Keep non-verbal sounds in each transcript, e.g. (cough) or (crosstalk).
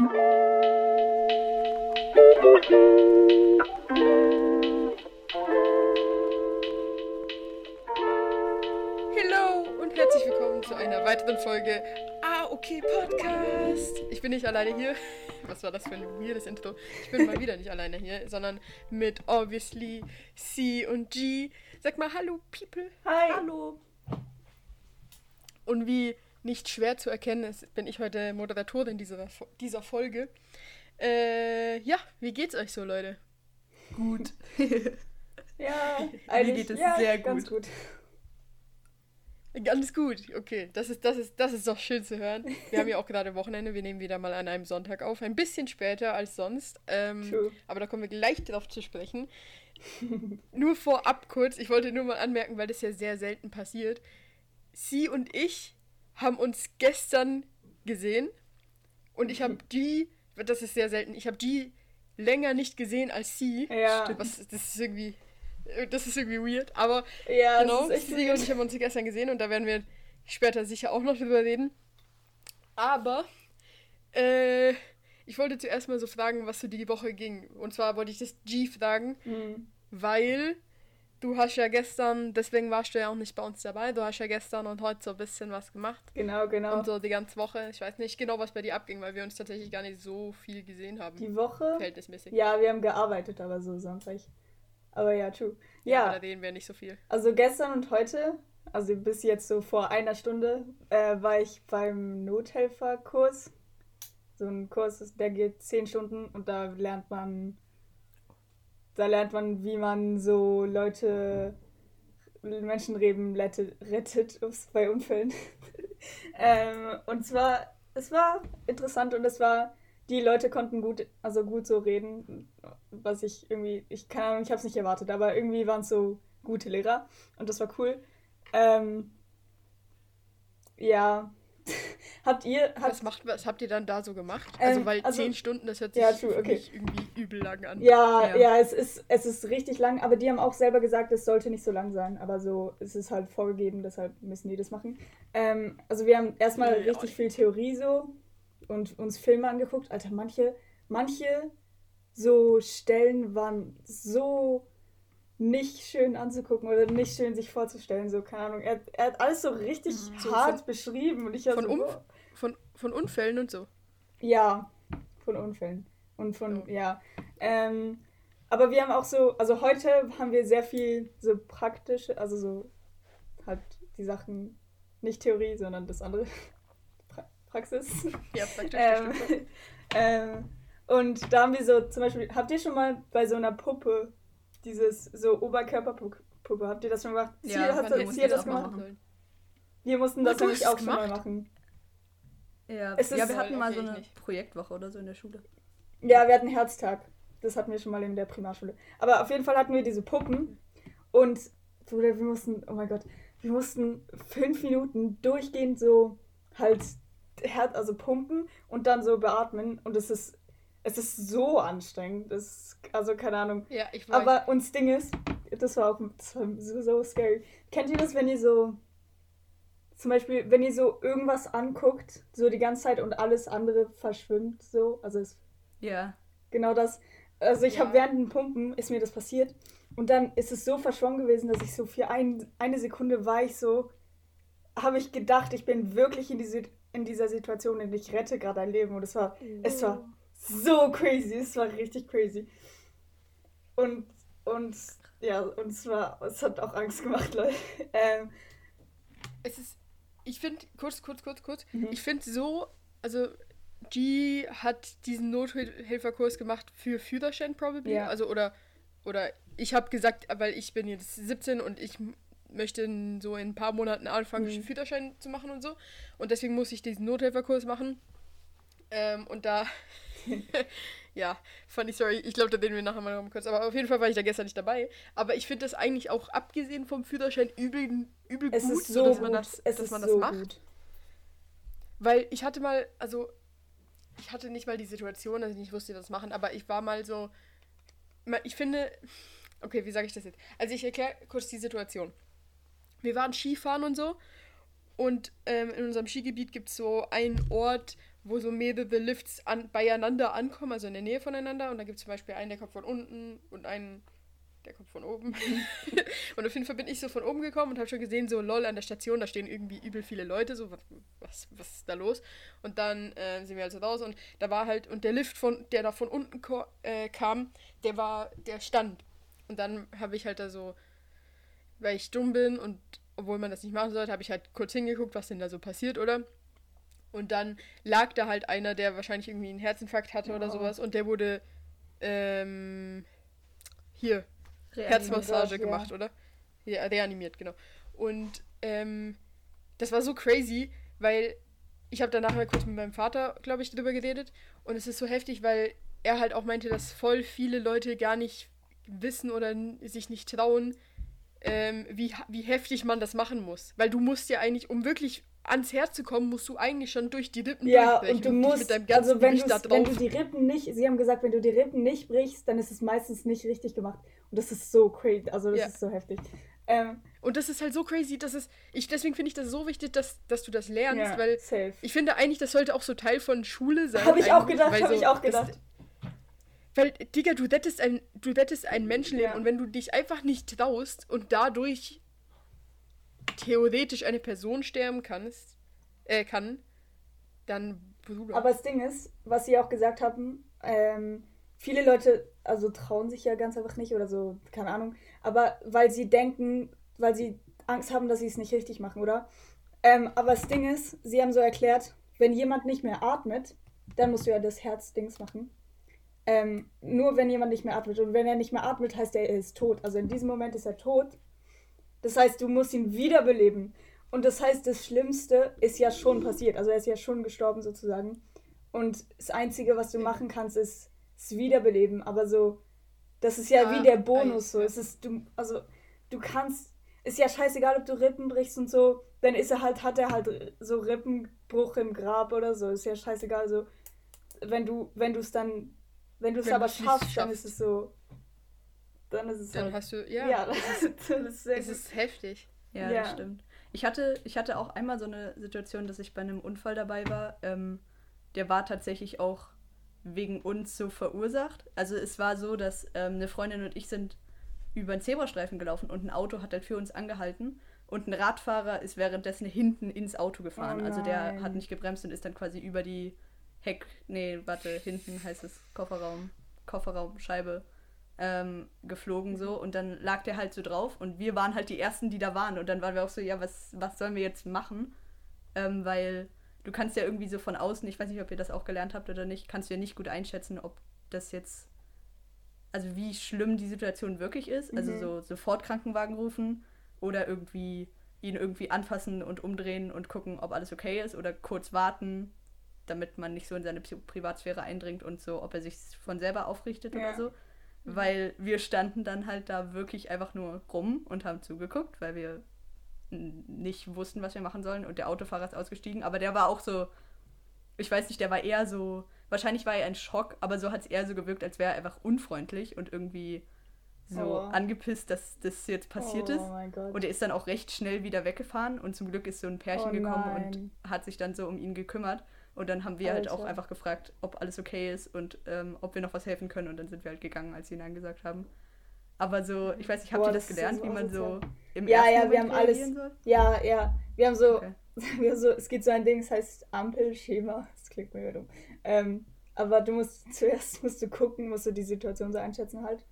Hallo und herzlich willkommen zu einer weiteren Folge Ah, okay, Podcast. Ich bin nicht alleine hier. (laughs) Was war das für ein weirdes Intro? Ich bin mal wieder nicht alleine hier, sondern mit obviously C und G. Sag mal Hallo, People. Hi. Hallo. Und wie nicht schwer zu erkennen ist, bin ich heute Moderatorin dieser, dieser Folge. Äh, ja, wie geht's euch so, Leute? Gut. (laughs) ja, Mir eigentlich geht es ja, sehr ganz gut. gut. Ganz gut, okay. Das ist, das, ist, das ist doch schön zu hören. Wir haben ja auch gerade Wochenende. Wir nehmen wieder mal an einem Sonntag auf. Ein bisschen später als sonst. Ähm, aber da kommen wir gleich drauf zu sprechen. nur vorab kurz, ich wollte nur mal anmerken, weil das ja sehr selten passiert. Sie und ich haben uns gestern gesehen und ich habe die, das ist sehr selten, ich habe die länger nicht gesehen als sie. Ja. Was, das ist irgendwie, das ist irgendwie weird, aber Ja, genau, Sie und ich haben uns gestern gesehen und da werden wir später sicher auch noch drüber reden. Aber äh, ich wollte zuerst mal so fragen, was so die Woche ging. Und zwar wollte ich das G fragen, Mhm. weil du hast ja gestern, deswegen warst du ja auch nicht bei uns dabei, du hast ja gestern und heute so ein bisschen was gemacht. Genau, genau. Und so die ganze Woche. Ich weiß nicht genau, was bei dir abging, weil wir uns tatsächlich gar nicht so viel gesehen haben. Die Woche? Verhältnismäßig. Ja, wir haben gearbeitet, aber so Sonntag. Aber ja, true. Ja. Ja, da reden wir nicht so viel. also gestern und heute, also bis jetzt so vor einer Stunde, äh, war ich beim Nothelferkurs. So ein Kurs, der geht zehn Stunden und da lernt man, da lernt man, wie man so Leute, Menschenleben rettet, rettet ups, bei Unfällen. (laughs) ähm, und zwar, es war interessant und es war, die Leute konnten gut, also gut so reden, was ich irgendwie, ich keine Ahnung, ich habe es nicht erwartet, aber irgendwie waren es so gute Lehrer und das war cool. Ähm, ja, (laughs) habt ihr, habt, Was, macht, was habt ihr dann da so gemacht? Ähm, also, weil also- zehn Stunden, das hört sich Ja, true, okay. irgendwie übel lang an. Ja, Ja. ja, es, ist, es ist richtig lang, aber die haben auch selber gesagt, es sollte nicht so lang sein. Aber so ist es halt vorgegeben, deshalb müssen die das machen. Ähm, also wir haben erstmal Ja, richtig viel Theorie so und uns Filme angeguckt. Alter, manche, manche so Stellen waren so nicht schön anzugucken oder nicht schön sich vorzustellen. So, keine Ahnung. Er, er hat alles so richtig So hart von- beschrieben und ich von so, boah. Von, von Unfällen und so. Ja, von Unfällen. Und von, Oh. ja. Ähm, aber wir haben auch so, also heute haben wir sehr viel so praktische, also so halt die Sachen, nicht Theorie, sondern das andere. (laughs) pra Praxis. Ja, praktisch. ähm, (laughs) ähm, und da haben wir so, zum Beispiel, habt ihr schon mal bei so einer Puppe dieses so Oberkörperpuppe, habt ihr das schon gemacht? Ja, Sie hat, das, hat das gemacht. machen. Wir mussten das nämlich auch es schon mal gemacht? machen. Ja, Es ja wir hatten mal so eine nicht. Projektwoche oder so in der Schule. Ja, wir hatten Herztag. Das hatten wir schon mal in der Primarschule. Aber auf jeden Fall hatten wir diese Puppen. Und Bruder, wir mussten, oh mein Gott, wir mussten fünf Minuten durchgehend so halt Herz, also pumpen und dann so beatmen. Und es ist, es ist so anstrengend. Das ist, also keine Ahnung. Ja, ich weiß. Aber und das Ding ist, das war auch das war so, scary. Kennt ihr das, wenn ihr so, zum Beispiel, wenn ihr so irgendwas anguckt, so die ganze Zeit und alles andere verschwimmt, so? Also es Ja. Genau das. Also ich Ja. habe während dem Pumpen ist mir das passiert und dann ist es so verschwommen gewesen, dass ich so für ein, eine Sekunde war ich so, habe ich gedacht, ich bin wirklich in, diese, in dieser Situation und ich rette gerade ein Leben und es war, es war so crazy, es war richtig crazy. Und, und, ja, und es war, es hat auch Angst gemacht, (laughs) Leute. Ähm, es ist, ich finde, kurz, kurz, kurz, kurz, Mhm. ich finde so, also G hat diesen Nothelferkurs gemacht für Führerschein probably, Ja. also oder, oder ich habe gesagt, weil ich bin jetzt 17 und ich möchte in, so in ein paar Monaten anfangen, Mhm. Führerschein zu machen und so und deswegen muss ich diesen Nothelferkurs machen ähm, und da, (laughs) ja, funny story, ich glaube, da reden wir nachher mal noch kurz, aber auf jeden Fall war ich da gestern nicht dabei, aber ich finde das eigentlich auch abgesehen vom Führerschein übel, übel es gut, ist so dass gut, man das, es dass ist man das so macht. gut. Weil ich hatte mal, also ich hatte nicht mal die Situation, dass ich nicht wusste, das machen, aber ich war mal so, ich finde, okay, wie sage ich das jetzt? Also ich erkläre kurz die Situation. Wir waren Skifahren und so und ähm, in unserem Skigebiet gibt es so einen Ort, wo so mehrere Lifts an, beieinander ankommen, also in der Nähe voneinander. Und da gibt es zum Beispiel einen, der kommt von unten und einen, der kommt von oben. (laughs) und auf jeden Fall bin ich so von oben gekommen und habe schon gesehen, so lol, an der Station, da stehen irgendwie übel viele Leute, so was, was, was ist da los? Und dann äh, sind wir also raus und da war halt, und der Lift, von, der da von unten äh, kam, der war, der stand. Und dann habe ich halt da so, weil ich dumm bin und obwohl man das nicht machen sollte, habe ich halt kurz hingeguckt, was denn da so passiert, oder? Und dann lag da halt einer, der wahrscheinlich irgendwie einen Herzinfarkt hatte oh. oder sowas und der wurde ähm, hier Herzmassage gemacht, ja. oder? Ja, reanimiert, genau. Und ähm, das war so crazy, weil ich habe danach mal kurz mit meinem Vater, glaube ich, darüber geredet und es ist so heftig, weil er halt auch meinte, dass voll viele Leute gar nicht wissen oder sich nicht trauen, ähm, wie, wie heftig man das machen muss. Weil du musst ja eigentlich, um wirklich ans Herz zu kommen, musst du eigentlich schon durch die Rippen ja, und du musst, und also wenn, wenn du die Rippen nicht, sie haben gesagt, wenn du die Rippen nicht brichst, dann ist es meistens nicht richtig gemacht. Und das ist so crazy, also das ja. ist so heftig. Ähm, und das ist halt so crazy, dass es, ich, deswegen finde ich das so wichtig, dass, dass du das lernst, ja, weil safe. ich finde eigentlich, das sollte auch so Teil von Schule sein. Habe ich auch gedacht, habe so, ich auch gedacht. Das, weil, Digga, du rettest ein, du rettest ein Menschenleben ja. und wenn du dich einfach nicht traust und dadurch theoretisch eine Person sterben kannst, äh, kann, dann. Aber das Ding ist, was sie auch gesagt haben, ähm, viele Leute, also trauen sich ja ganz einfach nicht oder so, keine Ahnung, aber weil sie denken, weil sie Angst haben, dass sie es nicht richtig machen, oder? Ähm, aber das Ding ist, sie haben so erklärt, wenn jemand nicht mehr atmet, dann musst du ja das Herzdings machen. Ähm, nur wenn jemand nicht mehr atmet. Und wenn er nicht mehr atmet, heißt er, er ist tot. Also in diesem Moment ist er tot. Das heißt, du musst ihn wiederbeleben. Und das heißt, das Schlimmste ist ja schon passiert. Also er ist ja schon gestorben sozusagen. Und das Einzige, was du machen kannst, ist es wiederbeleben. Aber so, das ist ja, ja wie der Bonus. So, es ist du, also du kannst, ist ja scheißegal, ob du Rippen brichst und so. Dann ist er halt, hat er halt so Rippenbruch im Grab oder so. Ist ja scheißegal. So, wenn du, wenn du es dann wenn du es aber schaffst, dann ist es so. Dann ist es Dann halt, hast du, ja. Ja, (laughs) das ist, das ist, es ist heftig. Ja, ja, das stimmt. Ich hatte, ich hatte auch einmal so eine Situation, dass ich bei einem Unfall dabei war. Ähm, der war tatsächlich auch wegen uns so verursacht. Also es war so, dass ähm, eine Freundin und ich sind über einen Zebrastreifen gelaufen und ein Auto hat halt für uns angehalten und ein Radfahrer ist währenddessen hinten ins Auto gefahren. Oh also der hat nicht gebremst und ist dann quasi über die Heck, nee, warte, hinten heißt es Kofferraum, Kofferraumscheibe ähm, geflogen so und dann lag der halt so drauf und wir waren halt die Ersten, die da waren und dann waren wir auch so, ja, was, was sollen wir jetzt machen? Ähm, weil du kannst ja irgendwie so von außen, ich weiß nicht, ob ihr das auch gelernt habt oder nicht, kannst du ja nicht gut einschätzen, ob das jetzt, also wie schlimm die Situation wirklich ist, also mhm. so sofort Krankenwagen rufen oder irgendwie ihn irgendwie anfassen und umdrehen und gucken, ob alles okay ist oder kurz warten, damit man nicht so in seine Privatsphäre eindringt und so, ob er sich von selber aufrichtet ja. oder so. Mhm. Weil wir standen dann halt da wirklich einfach nur rum und haben zugeguckt, weil wir nicht wussten, was wir machen sollen. Und der Autofahrer ist ausgestiegen, aber der war auch so, ich weiß nicht, der war eher so, wahrscheinlich war er ein Schock, aber so hat es eher so gewirkt, als wäre er einfach unfreundlich und irgendwie so oh. angepisst, dass das jetzt passiert oh, ist. Und er ist dann auch recht schnell wieder weggefahren und zum Glück ist so ein Pärchen oh, gekommen nein. und hat sich dann so um ihn gekümmert. Und dann haben wir Alter. halt auch einfach gefragt, ob alles okay ist und ähm, ob wir noch was helfen können. Und dann sind wir halt gegangen, als sie Nein gesagt haben. Aber so, ich weiß nicht, habt Boah, ihr das gelernt, so wie man so im ja, ersten ja, Moment wir haben alles. Soll? Ja, ja. Wir haben so, okay. (laughs) wir haben so, es gibt so ein Ding, das heißt Ampelschema. (laughs) Das klingt mega dumm. Ähm, aber du musst (laughs) zuerst musst du gucken, musst du die Situation so einschätzen halt.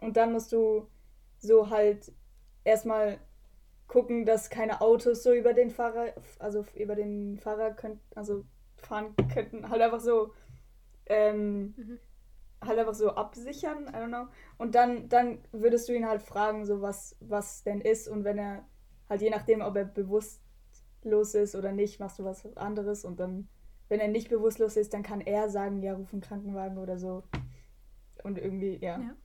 Und dann musst du so halt erstmal gucken, dass keine Autos so über den Fahrer, also über den Fahrer können, also fahren könnten. Halt einfach so, ähm, mhm. halt einfach so absichern, I don't know. Und dann, dann würdest du ihn halt fragen, so was, was denn ist. Und wenn er, halt je nachdem, ob er bewusstlos ist oder nicht, machst du was anderes. Und dann, wenn er nicht bewusstlos ist, dann kann er sagen, ja, ruf einen Krankenwagen oder so. Und irgendwie, ja. ja.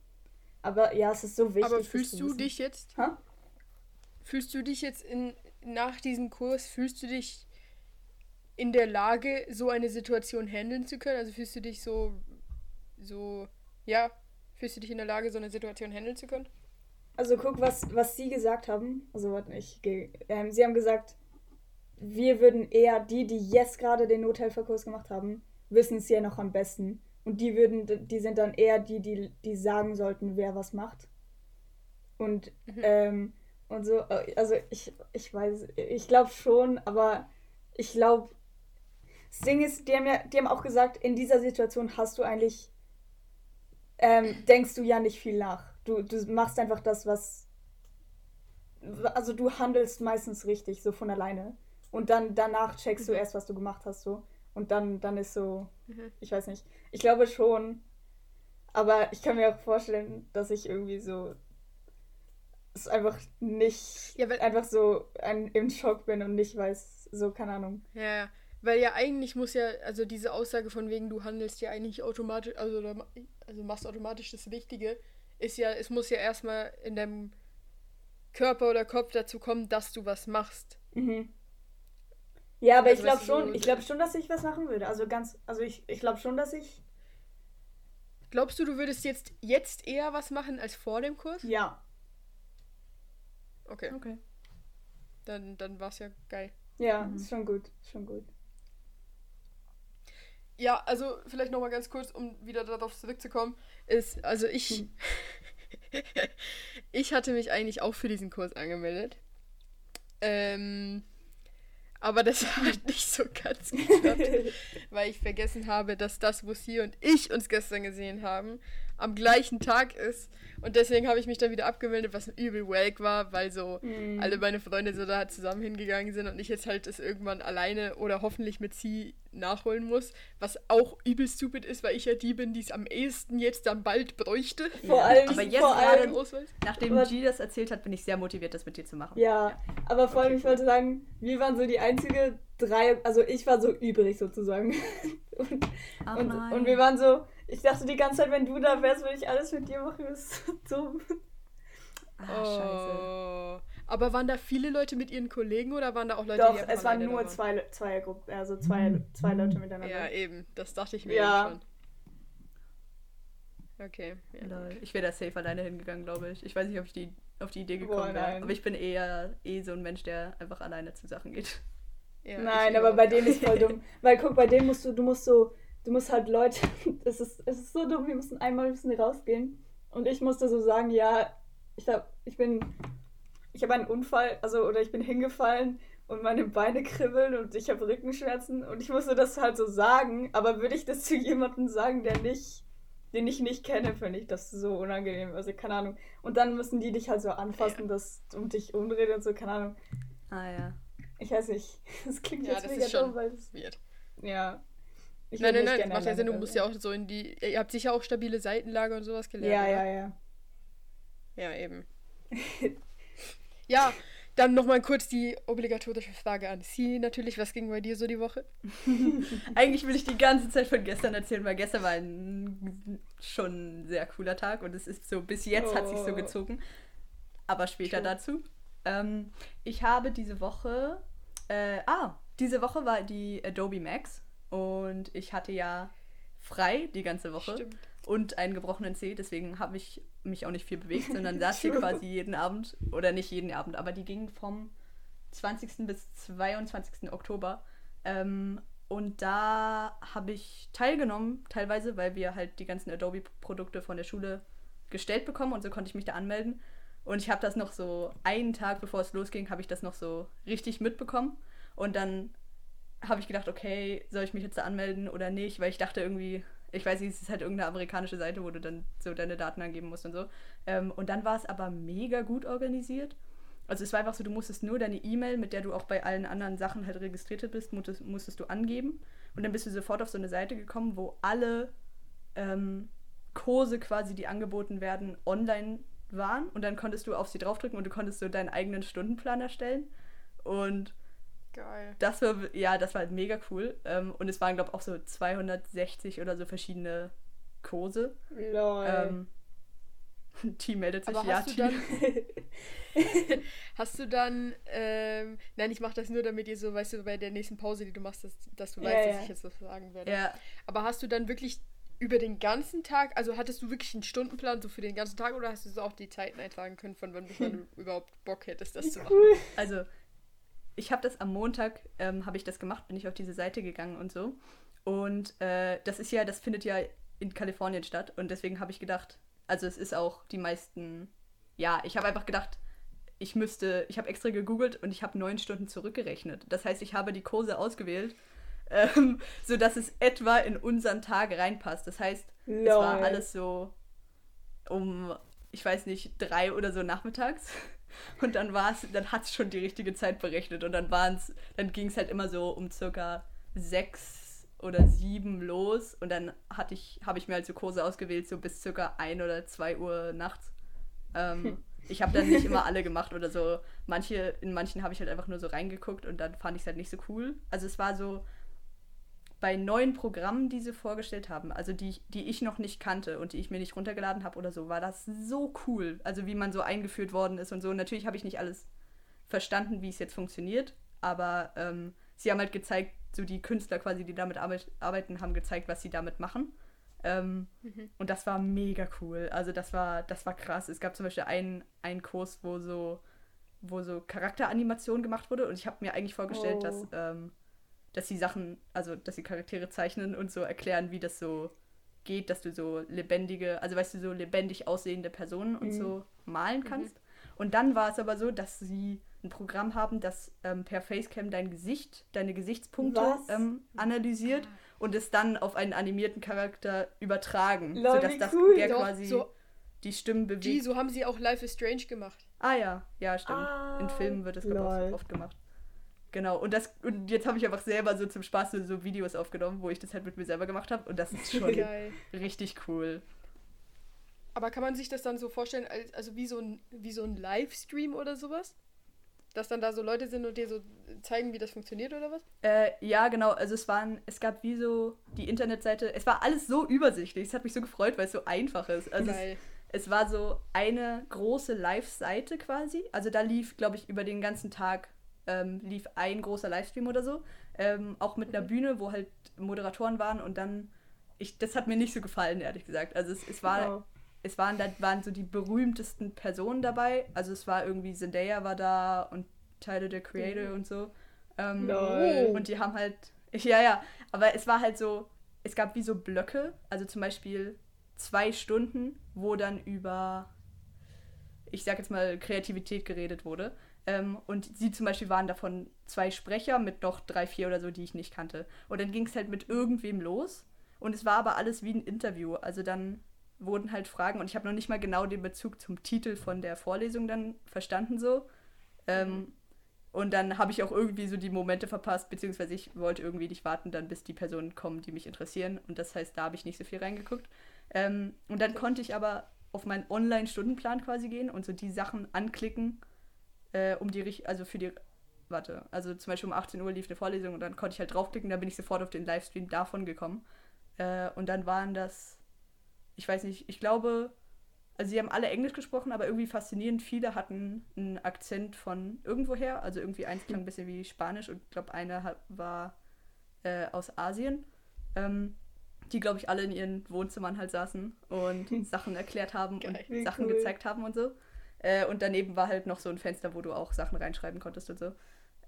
Aber ja, es ist so wichtig. Aber fühlst du dich jetzt? Ha? Fühlst du dich jetzt in, nach diesem Kurs, fühlst du dich in der Lage, so eine Situation handeln zu können? Also fühlst du dich so, so, ja, fühlst du dich in der Lage, so eine Situation handeln zu können? Also guck, was, was sie gesagt haben. Also warte, ich gehe. Ähm, sie haben gesagt, wir würden eher, die, die jetzt gerade den Nothelferkurs gemacht haben, wissen es ja noch am besten. Und die würden, die sind dann eher die, die, die sagen sollten, wer was macht. Und, mhm. ähm, und so, also ich, ich weiß, ich glaube schon, aber ich glaube, das Ding ist, die haben ja, die haben auch gesagt, in dieser Situation hast du eigentlich, ähm, denkst du ja nicht viel nach. Du, du machst einfach das, was, also du handelst meistens richtig, so von alleine. Und dann danach checkst du mhm. erst, was du gemacht hast, so. Und dann, dann ist so, mhm. ich weiß nicht. Ich glaube schon, aber ich kann mir auch vorstellen, dass ich irgendwie so es einfach nicht ja, einfach so ein, im Schock bin und nicht weiß, so, keine Ahnung. Ja, weil ja eigentlich muss ja, also diese Aussage von wegen, du handelst ja eigentlich automatisch, also, also machst automatisch das Richtige, ist ja, es muss ja erstmal in deinem Körper oder Kopf dazu kommen, dass du was machst. Mhm. Ja, aber also, ich glaube schon, ich glaube schon, dass ich was machen würde. Also ganz, also ich, ich glaube schon, dass ich. Glaubst du, du würdest jetzt, jetzt eher was machen als vor dem Kurs? Ja. Okay. Okay. Dann, dann war es ja geil. Ja, mhm. ist schon gut, schon gut. Ja, also vielleicht nochmal ganz kurz, um wieder darauf zurückzukommen, ist, also ich, hm. (laughs) ich hatte mich eigentlich auch für diesen Kurs angemeldet. Ähm, aber das hat nicht so ganz geklappt, (laughs) weil ich vergessen habe, dass das, wo sie und ich uns gestern gesehen haben, am gleichen Tag ist. Und deswegen habe ich mich dann wieder abgemeldet, was übel wack war, weil so mm. alle meine Freunde so da zusammen hingegangen sind und ich jetzt halt es irgendwann alleine oder hoffentlich mit sie nachholen muss. Was auch übel stupid ist, weil ich ja die bin, die es am ehesten jetzt dann bald bräuchte. Vor allem, aber jetzt vor allem, nachdem aber, G das erzählt hat, bin ich sehr motiviert, das mit dir zu machen. Ja, ja. aber vor allem, okay. ich wollte sagen, wir waren so die einzige drei, also ich war so übrig sozusagen. (laughs) und, und, und wir waren so ich dachte die ganze Zeit, wenn du da wärst, würde ich alles mit dir machen. Das ist so dumm. Ah, scheiße. Oh. Aber waren da viele Leute mit ihren Kollegen oder waren da auch Leute, Doch, die es waren nur zwei, zwei Gruppen, also zwei, zwei Leute miteinander. Ja, eben. Das dachte ich mir ja. schon. Okay. Ja. Ich wäre da safe alleine hingegangen, glaube ich. Ich weiß nicht, ob ich die, auf die Idee gekommen wäre. Aber ich bin eher eh so ein Mensch, der einfach alleine zu Sachen geht. Ja, nein, aber bei denen ist voll dumm. (laughs) Weil guck, bei denen musst du, du musst so du musst halt Leute, (laughs) es ist, es ist so dumm, wir mussten einmal müssen rausgehen und ich musste so sagen, ja, ich hab, ich bin, ich habe einen Unfall, also oder ich bin hingefallen und meine Beine kribbeln und ich habe Rückenschmerzen und ich musste das halt so sagen, aber würde ich das (laughs) zu jemandem sagen, der nicht, den ich nicht kenne, finde ich das so unangenehm, also keine Ahnung. Und dann müssen die dich halt so anfassen, ja. dass und dich umdrehen und so, keine Ahnung. Ah ja. Ich weiß nicht, (laughs) das klingt ja, jetzt das mega dumm, weil es wird. Ja, ich nein, nein, nein, das macht ja Sinn, du musst ja auch so in die. Ihr habt sicher auch stabile Seitenlage und sowas gelernt. Ja, oder? ja, ja. Ja, eben. (laughs) ja, dann nochmal kurz die obligatorische Frage an Sie natürlich. Was ging bei dir so die Woche? (laughs) Eigentlich will ich die ganze Zeit von gestern erzählen, weil gestern war ein schon sehr cooler Tag und es ist so, bis jetzt oh. hat sich so gezogen. Aber später Schön. dazu. Ähm, ich habe diese Woche. Äh, ah, diese Woche war die Adobe Max und ich hatte ja frei die ganze Woche Stimmt. und einen gebrochenen Zeh, deswegen habe ich mich auch nicht viel bewegt, sondern (laughs) saß hier quasi jeden Abend, oder nicht jeden Abend, aber die gingen vom 20. bis 22. Oktober. Ähm, und da habe ich teilgenommen, teilweise, weil wir halt die ganzen Adobe-Produkte von der Schule gestellt bekommen und so konnte ich mich da anmelden. Und ich habe das noch so einen Tag bevor es losging, habe ich das noch so richtig mitbekommen. Und dann habe ich gedacht, okay, soll ich mich jetzt da anmelden oder nicht? Weil ich dachte irgendwie, ich weiß nicht, es ist halt irgendeine amerikanische Seite, wo du dann so deine Daten angeben musst und so. Ähm, und dann war es aber mega gut organisiert. Also es war einfach so, du musstest nur deine E-Mail, mit der du auch bei allen anderen Sachen halt registriert bist, musstest, musstest du angeben. Und dann bist du sofort auf so eine Seite gekommen, wo alle ähm, Kurse quasi, die angeboten werden, online waren. Und dann konntest du auf sie draufdrücken und du konntest so deinen eigenen Stundenplan erstellen. Und Geil. Das war, ja, das war halt mega cool. Ähm, und es waren, glaube ich, auch so 260 oder so verschiedene Kurse. Lol. Ähm, (laughs) Team meldet sich, Aber ja, hast Du dann, (laughs) hast du dann, ähm, nein, ich mache das nur, damit ihr so, weißt du, bei der nächsten Pause, die du machst, dass, dass du ja, weißt, ja. dass ich jetzt was sagen werde. Ja. Aber hast du dann wirklich über den ganzen Tag, also hattest du wirklich einen Stundenplan so für den ganzen Tag oder hast du so auch die Zeiten eintragen können, von wann bis wann du (laughs) überhaupt Bock hättest, das zu machen? Also ich habe das am Montag, ähm, habe ich das gemacht, bin ich auf diese Seite gegangen und so. Und äh, das ist ja, das findet ja in Kalifornien statt. Und deswegen habe ich gedacht, also es ist auch die meisten, ja, ich habe einfach gedacht, ich müsste, ich habe extra gegoogelt und ich habe neun Stunden zurückgerechnet. Das heißt, ich habe die Kurse ausgewählt, (laughs) ähm, sodass es etwa in unseren Tag reinpasst. Das heißt, Lol. es war alles so um, ich weiß nicht, drei oder so nachmittags. Und dann war es, dann hat es schon die richtige Zeit berechnet. Und dann waren es, dann ging es halt immer so um circa sechs oder sieben los. Und dann hatte ich, habe ich mir halt so Kurse ausgewählt, so bis circa ein oder zwei Uhr nachts. Ähm, (laughs) ich habe dann nicht immer alle gemacht oder so. Manche, in manchen habe ich halt einfach nur so reingeguckt und dann fand ich es halt nicht so cool. Also es war so bei neuen Programmen, die sie vorgestellt haben, also die, die ich noch nicht kannte und die ich mir nicht runtergeladen habe oder so, war das so cool. Also wie man so eingeführt worden ist und so. Natürlich habe ich nicht alles verstanden, wie es jetzt funktioniert, aber ähm, sie haben halt gezeigt, so die Künstler quasi, die damit arbeiten, haben gezeigt, was sie damit machen. Ähm, mhm. Und das war mega cool. Also das war, das war krass. Es gab zum Beispiel einen, einen Kurs, wo so, wo so Charakteranimation gemacht wurde. Und ich habe mir eigentlich vorgestellt, oh. dass, ähm, dass die Sachen, also dass die Charaktere zeichnen und so erklären, wie das so geht, dass du so lebendige, also weißt du, so lebendig aussehende Personen und mhm. so malen kannst. Mhm. Und dann war es aber so, dass sie ein Programm haben, das ähm, per Facecam dein Gesicht, deine Gesichtspunkte ähm, analysiert. Ah und es dann auf einen animierten Charakter übertragen, Lol, sodass das cool. der quasi so, die Stimmen bewegt. Die, so haben sie auch Life is Strange gemacht. Ah ja, ja, stimmt. Ah, In Filmen wird das glaube ich oft gemacht. Genau, und das und jetzt habe ich einfach selber so zum Spaß so, so, Videos aufgenommen, wo ich das halt mit mir selber gemacht habe und das ist schon (laughs) richtig cool. Aber kann man sich das dann so vorstellen, also wie so ein, wie so ein Livestream oder sowas? Dass dann da so Leute sind und dir so zeigen, wie das funktioniert oder was? Äh, ja, genau. Also es waren, es gab wie so die Internetseite, es war alles so übersichtlich. Es hat mich so gefreut, weil es so einfach ist. Also Geil. Es, es war so eine große Live-Seite quasi. Also da lief, glaube ich, über den ganzen Tag ähm, lief ein großer Livestream oder so. Ähm, auch mit einer mhm. Bühne, wo halt Moderatoren waren und dann. Ich, das hat mir nicht so gefallen, ehrlich gesagt. Also es, es war. Wow es waren, da waren so die berühmtesten Personen dabei. Also es war irgendwie Zendaya war da und Tyler the Creator mhm. und so. Ähm, und die haben halt, (laughs) ja, ja, aber es war halt so, es gab wie so Blöcke, also zum Beispiel zwei Stunden, wo dann über, ich sag jetzt mal, Kreativität geredet wurde. Ähm, und sie zum Beispiel waren davon zwei Sprecher mit noch drei, vier oder so, die ich nicht kannte. Und dann ging es halt mit irgendwem los. Und es war aber alles wie ein Interview. Also dann wurden halt Fragen und ich habe noch nicht mal genau den Bezug zum Titel von der Vorlesung dann verstanden so. Ähm, und dann habe ich auch irgendwie so die Momente verpasst, beziehungsweise ich wollte irgendwie nicht warten, dann bis die Personen kommen, die mich interessieren. Und das heißt, da habe ich nicht so viel reingeguckt. Ähm, und dann konnte ich aber auf meinen Online-Stundenplan quasi gehen und so die Sachen anklicken, äh, um die, also für die, warte, also zum Beispiel um 18 Uhr lief eine Vorlesung und dann konnte ich halt draufklicken, dann bin ich sofort auf den Livestream davon gekommen. Äh, und dann waren das ich weiß nicht, ich glaube, also sie haben alle Englisch gesprochen, aber irgendwie faszinierend viele hatten einen Akzent von irgendwoher. Also irgendwie eins klang ein bisschen wie Spanisch und ich glaube, eine war äh, aus Asien. Ähm, die, glaube ich, alle in ihren Wohnzimmern halt saßen und (laughs) Sachen erklärt haben Geil, und Sachen cool. gezeigt haben und so. Äh, und daneben war halt noch so ein Fenster, wo du auch Sachen reinschreiben konntest und so.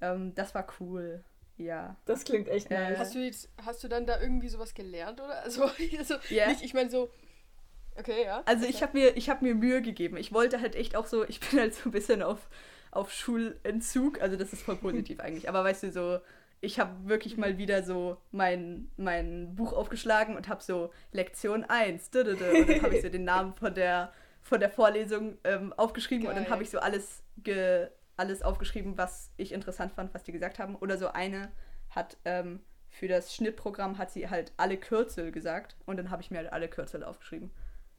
Ähm, das war cool. Ja. Das klingt echt äh, nice. Hast du jetzt, hast du dann da irgendwie sowas gelernt oder? (laughs) Also, also yeah. nicht, ich meine so, Okay, ja. Also okay. ich habe mir, hab mir Mühe gegeben. Ich wollte halt echt auch so, (laughs) ich bin halt so ein bisschen auf, auf Schulentzug. Also das ist voll (laughs) positiv eigentlich. Aber weißt du, so, ich habe wirklich mal wieder so mein, mein Buch aufgeschlagen und habe so Lektion 1. Und dann habe ich so den Namen von der, von der Vorlesung ähm, aufgeschrieben Geil. und dann habe ich so alles, ge, alles aufgeschrieben, was ich interessant fand, was die gesagt haben. Oder so eine hat ähm, für das Schnittprogramm hat sie halt alle Kürzel gesagt und dann habe ich mir halt alle Kürzel aufgeschrieben.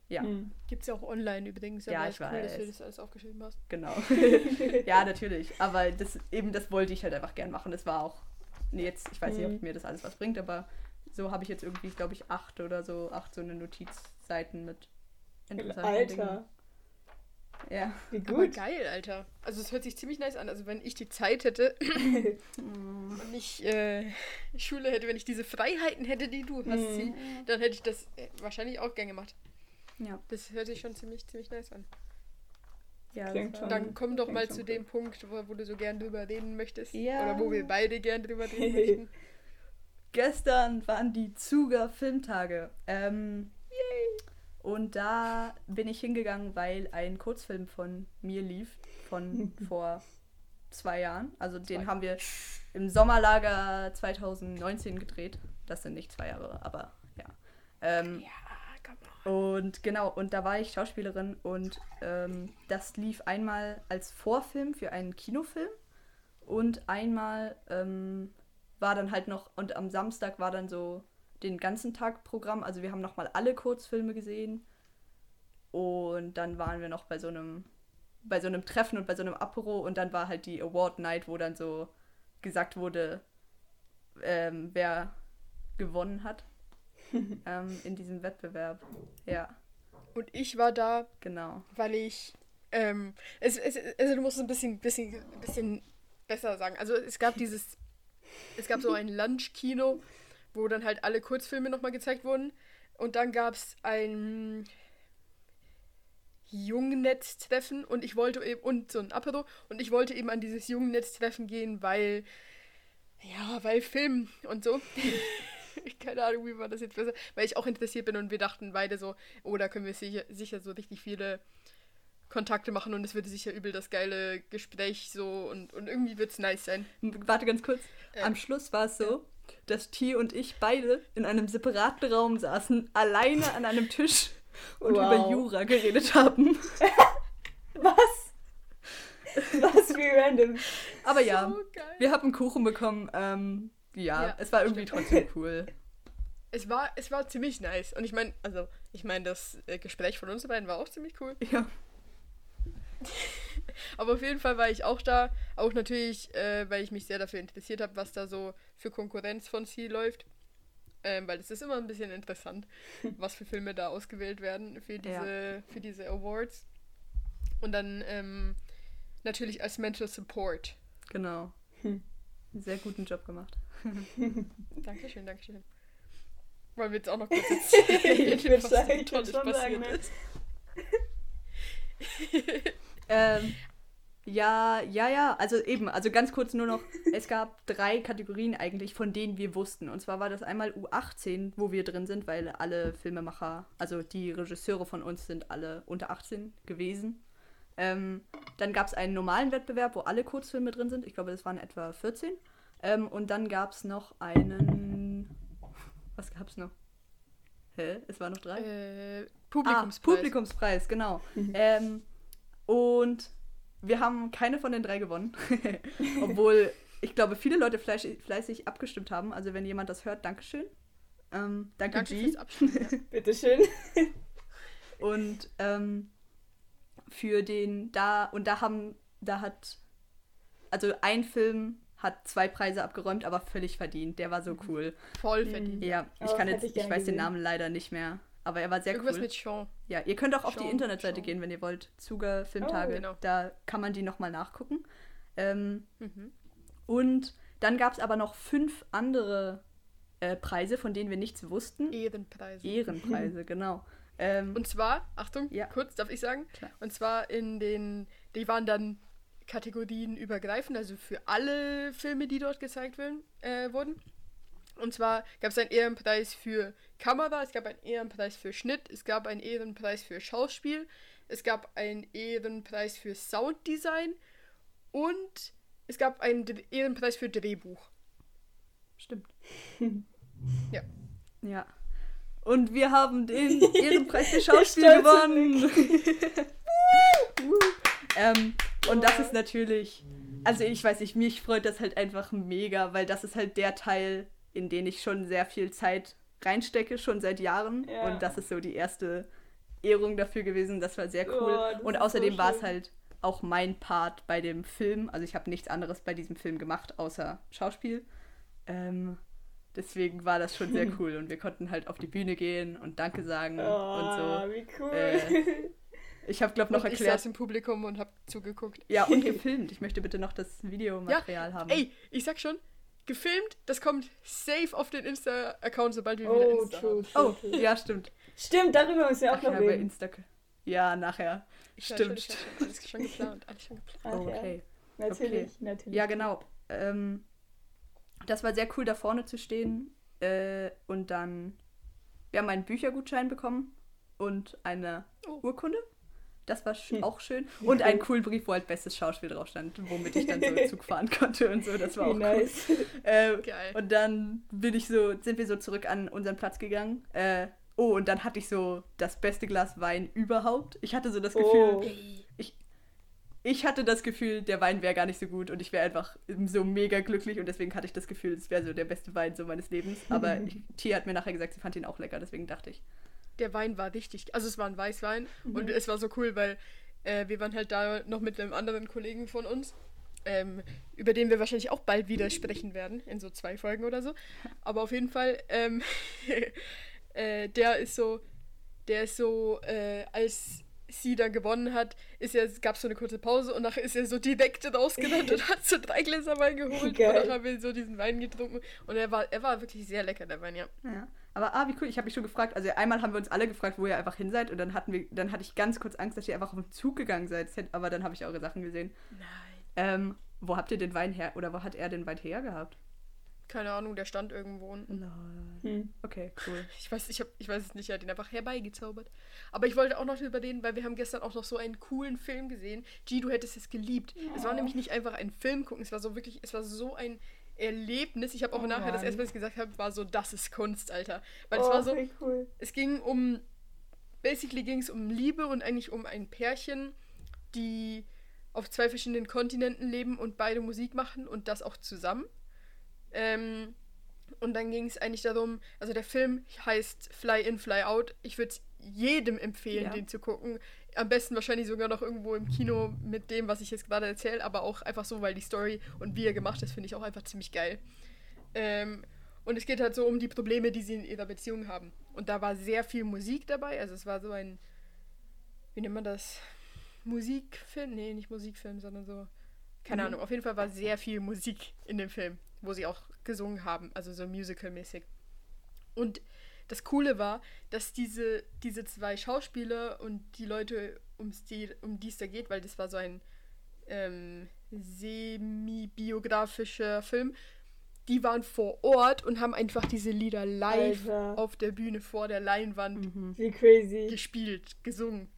Ja. Mhm. Gibt es ja auch online übrigens. Ja, ich weiß. Cool, dass du das alles aufgeschrieben hast. Genau. (laughs) ja, natürlich. Aber das, eben das wollte ich halt einfach gern machen. Das war auch, nee, jetzt, ich weiß mhm. nicht, ob mir das alles was bringt, aber so habe ich jetzt irgendwie, glaube ich, acht oder so, acht so eine Notizseiten mit Alter. Dingen. Ja. Wie gut. Aber geil, Alter. Also es hört sich ziemlich nice an. Also wenn ich die Zeit hätte (laughs) und ich äh, Schule hätte, wenn ich diese Freiheiten hätte, die du hast, mhm. dann hätte ich das äh, wahrscheinlich auch gern gemacht. Ja. Das hört sich schon ziemlich, ziemlich nice an. Ja, schon. Dann komm doch mal zu cool. dem Punkt, wo, wo du so gern drüber reden möchtest. Ja. Oder wo wir beide gern drüber reden (laughs) möchten. Gestern waren die Zuger Filmtage. Ähm, und da bin ich hingegangen, weil ein Kurzfilm von mir lief, von (laughs) vor zwei Jahren. Also den Zwei. haben wir im Sommerlager 2019 gedreht. Das sind nicht zwei Jahre, aber ja. Ähm, Ja. Und genau, und da war ich Schauspielerin und ähm, das lief einmal als Vorfilm für einen Kinofilm und einmal ähm, war dann halt noch, und am Samstag war dann so den ganzen Tag Programm, also wir haben nochmal alle Kurzfilme gesehen und dann waren wir noch bei so einem, bei so einem Treffen und bei so einem Apero und dann war halt die Award Night, wo dann so gesagt wurde, ähm, wer gewonnen hat (laughs) ähm, in diesem Wettbewerb. Ja, Und ich war da, genau. weil ich. Ähm, es, es, also du musst es ein bisschen, bisschen, bisschen besser sagen. Also es gab dieses. Es gab so ein (laughs) Lunch-Kino, wo dann halt alle Kurzfilme nochmal gezeigt wurden. Und dann gab es ein Jungnetztreffen und ich wollte eben, und so ein Apero, und ich wollte eben an dieses Jungnetztreffen gehen, weil, ja, weil Film und so. (laughs) Keine Ahnung, wie war das jetzt besser, weil ich auch interessiert bin und wir dachten beide so, oh, da können wir sicher, sicher so richtig viele Kontakte machen und es wird sicher übel das geile Gespräch so und, und irgendwie wird es nice sein. Warte ganz kurz. Ja. Am Schluss war es so, dass T und ich beide in einem separaten Raum saßen, alleine an einem Tisch und Wow. über Jura geredet haben. (laughs) Was? Was wie random. Aber ja, So wir haben Kuchen bekommen. Ähm, ja, Ja, es war irgendwie trotzdem cool. Es war, es war ziemlich nice. Und ich meine, also, ich meine, das äh, Gespräch von uns beiden war auch ziemlich cool. Ja. Aber auf jeden Fall war ich auch da. Auch natürlich, äh, weil ich mich sehr dafür interessiert habe, was da so für Konkurrenz von C läuft. Ähm, weil es ist immer ein bisschen interessant, (laughs) was für Filme da ausgewählt werden für diese, für diese Awards. Und dann ähm, natürlich als Mental Support. Genau. Hm. Sehr guten Job gemacht. (laughs) Dankeschön, Dankeschön. Wollen wir jetzt auch noch kurz (laughs) erzählen, Ich was sagen, so ich schon passiert sagen, ne? ist? Ähm, (laughs) ja, ja, ja. Also eben, also ganz kurz nur noch. Es gab drei Kategorien eigentlich, von denen wir wussten. Und zwar war das einmal U18, wo wir drin sind, weil alle Filmemacher, also die Regisseure von uns sind alle unter 18 gewesen. Ähm, dann gab es einen normalen Wettbewerb, wo alle Kurzfilme drin sind. Ich glaube, das waren etwa 14. Ähm, und dann gab es noch einen. Was gab's noch? Hä? Es waren noch drei? Äh, Ah, Publikumspreis. Publikumspreis, genau. ähm, und wir haben keine von den drei gewonnen. (laughs) Obwohl, ich glaube, viele Leute fleißig, fleißig abgestimmt haben. Also wenn jemand das hört, Dankeschön. Ähm, danke, Danke G. fürs Abstimmen. (laughs) Bitteschön. Und ähm, für den da, und da haben, da hat, also ein Film hat zwei Preise abgeräumt, aber völlig verdient. Der war so cool. Voll Mhm. verdient. Ja, ich Oh, kann hätte jetzt, ich ich, weiß den gesehen. Namen leider nicht mehr. Aber er war sehr Irgendwas cool. mit Sean. Ja, ihr könnt auch auf die Internetseite schauen. gehen, wenn ihr wollt. Zuger Filmtage. Oh, genau. Da kann man die nochmal nachgucken. Ähm, Mhm. und dann gab es aber noch fünf andere äh, Preise, von denen wir nichts wussten. Ehrenpreise. Ehrenpreise, (laughs) genau. Ähm, Und zwar, Achtung, Ja. kurz darf ich sagen, Klar. und zwar in den, die waren dann Kategorien übergreifend, also für alle Filme, die dort gezeigt werden, äh, wurden. Und zwar gab es einen Ehrenpreis für Kamera, es gab einen Ehrenpreis für Schnitt, es gab einen Ehrenpreis für Schauspiel, es gab einen Ehrenpreis für Sounddesign und es gab einen Ehrenpreis für Drehbuch. stimmt. (laughs) Ja. Ja. Und wir haben den (laughs) Ehrenpreis für Schauspiel gewonnen. (laughs) ähm, und das ist natürlich, also ich weiß nicht, mich freut das halt einfach mega, weil das ist halt der Teil, in den ich schon sehr viel Zeit reinstecke, schon seit Jahren. Ja. Und das ist so die erste Ehrung dafür gewesen. Das war sehr cool. Oh, und außerdem so war es halt auch mein Part bei dem Film. Also ich habe nichts anderes bei diesem Film gemacht, außer Schauspiel. Ähm, deswegen war das schon sehr (laughs) cool. Und wir konnten halt auf die Bühne gehen und Danke sagen und Oh, so. wie cool. Äh, Ich habe, glaube noch und ich erklärt. saß im Publikum und hab zugeguckt. Ja, und (laughs) gefilmt. Ich möchte bitte noch das Videomaterial haben. Ey, ich sag schon, gefilmt, das kommt safe auf den Insta-Account, sobald wir wieder oh, Insta true, true, Oh, true. ja, stimmt. Stimmt, darüber müssen wir auch Ach ja, noch bei reden. Insta. Ja, nachher. Weiß Stimmt. schon, alles schon (laughs) geplant. Alles schon geplant. Ach Oh, ja. okay. Natürlich, Okay. natürlich. Ja, genau. Ähm, das war sehr cool, da vorne zu stehen. Äh, und dann, wir haben einen Büchergutschein bekommen und eine Oh. Urkunde. Das war sch Hm. auch schön. Und einen coolen Brief, wo halt bestes Schauspiel drauf stand, womit ich dann so (laughs) Zug fahren konnte und so. Das war auch Wie cool. nice. Äh, Geil. und dann bin ich so, sind wir so zurück an unseren Platz gegangen. Äh, oh, und dann hatte ich so das beste Glas Wein überhaupt. Ich hatte so das Gefühl, Oh. ich, ich hatte das Gefühl, der Wein wäre gar nicht so gut und ich wäre einfach so mega glücklich und deswegen hatte ich das Gefühl, es wäre so der beste Wein so meines Lebens. Aber (laughs) ich, Tia hat mir nachher gesagt, sie fand ihn auch lecker, deswegen dachte ich. Der Wein war richtig. Also es war ein Weißwein Mhm. und es war so cool, weil äh, wir waren halt da noch mit einem anderen Kollegen von uns, ähm, über den wir wahrscheinlich auch bald wieder sprechen werden, in so zwei Folgen oder so. Aber auf jeden Fall, ähm, (laughs) äh, der ist so, der ist so, äh, als sie dann gewonnen hat, ist er, gab es so eine kurze Pause und nachher ist er so direkt rausgerannt und (laughs) hat so drei Gläser Wein geholt. Geil. Und dann haben wir so diesen Wein getrunken und er war, er war wirklich sehr lecker, der Wein, ja. Ja. Aber ah, wie cool, ich habe mich schon gefragt, also einmal haben wir uns alle gefragt, wo ihr einfach hin seid und dann hatten wir, dann hatte ich ganz kurz Angst, dass ihr einfach auf den Zug gegangen seid, aber dann habe ich eure Sachen gesehen. Nein. Ähm, wo habt ihr den Wein her, oder wo hat er den Wein her gehabt? Keine Ahnung, der stand irgendwo unten. Hm. Okay, cool. Ich weiß, ich, hab, ich weiß es nicht, er hat ihn einfach herbeigezaubert. Aber ich wollte auch noch über den, weil wir haben gestern auch noch so einen coolen Film gesehen. G, du hättest es geliebt. Es war nämlich nicht einfach ein Film gucken, es war so wirklich, es war so ein Erlebnis. Ich habe auch Oh nachher, das erste, was ich gesagt habe, war so, das ist Kunst, Alter. Weil oh, es war so, cool. es ging um, basically ging es um Liebe und eigentlich um ein Pärchen, die auf zwei verschiedenen Kontinenten leben und beide Musik machen und das auch zusammen. Ähm, und dann ging es eigentlich darum, also der Film heißt Fly In, Fly Out. Ich würde jedem empfehlen, Ja. den zu gucken. Am besten wahrscheinlich sogar noch irgendwo im Kino mit dem, was ich jetzt gerade erzähle, aber auch einfach so, weil die Story und wie er gemacht ist, finde ich auch einfach ziemlich geil. Ähm, und es geht halt so um die Probleme, die sie in ihrer Beziehung haben. Und da war sehr viel Musik dabei. Also es war so ein, wie nennt man das? Musikfilm? Nee, nicht Musikfilm, sondern so. Keine Mhm. Ahnung. Auf jeden Fall war sehr viel Musik in dem Film, wo sie auch gesungen haben. Also so musical-mäßig. Und das Coole war, dass diese, diese zwei Schauspieler und die Leute, um's die, um die es da geht, weil das war so ein ähm, semi-biografischer Film, die waren vor Ort und haben einfach diese Lieder live Alter. auf der Bühne vor der Leinwand Mhm. Wie crazy. gespielt, gesungen.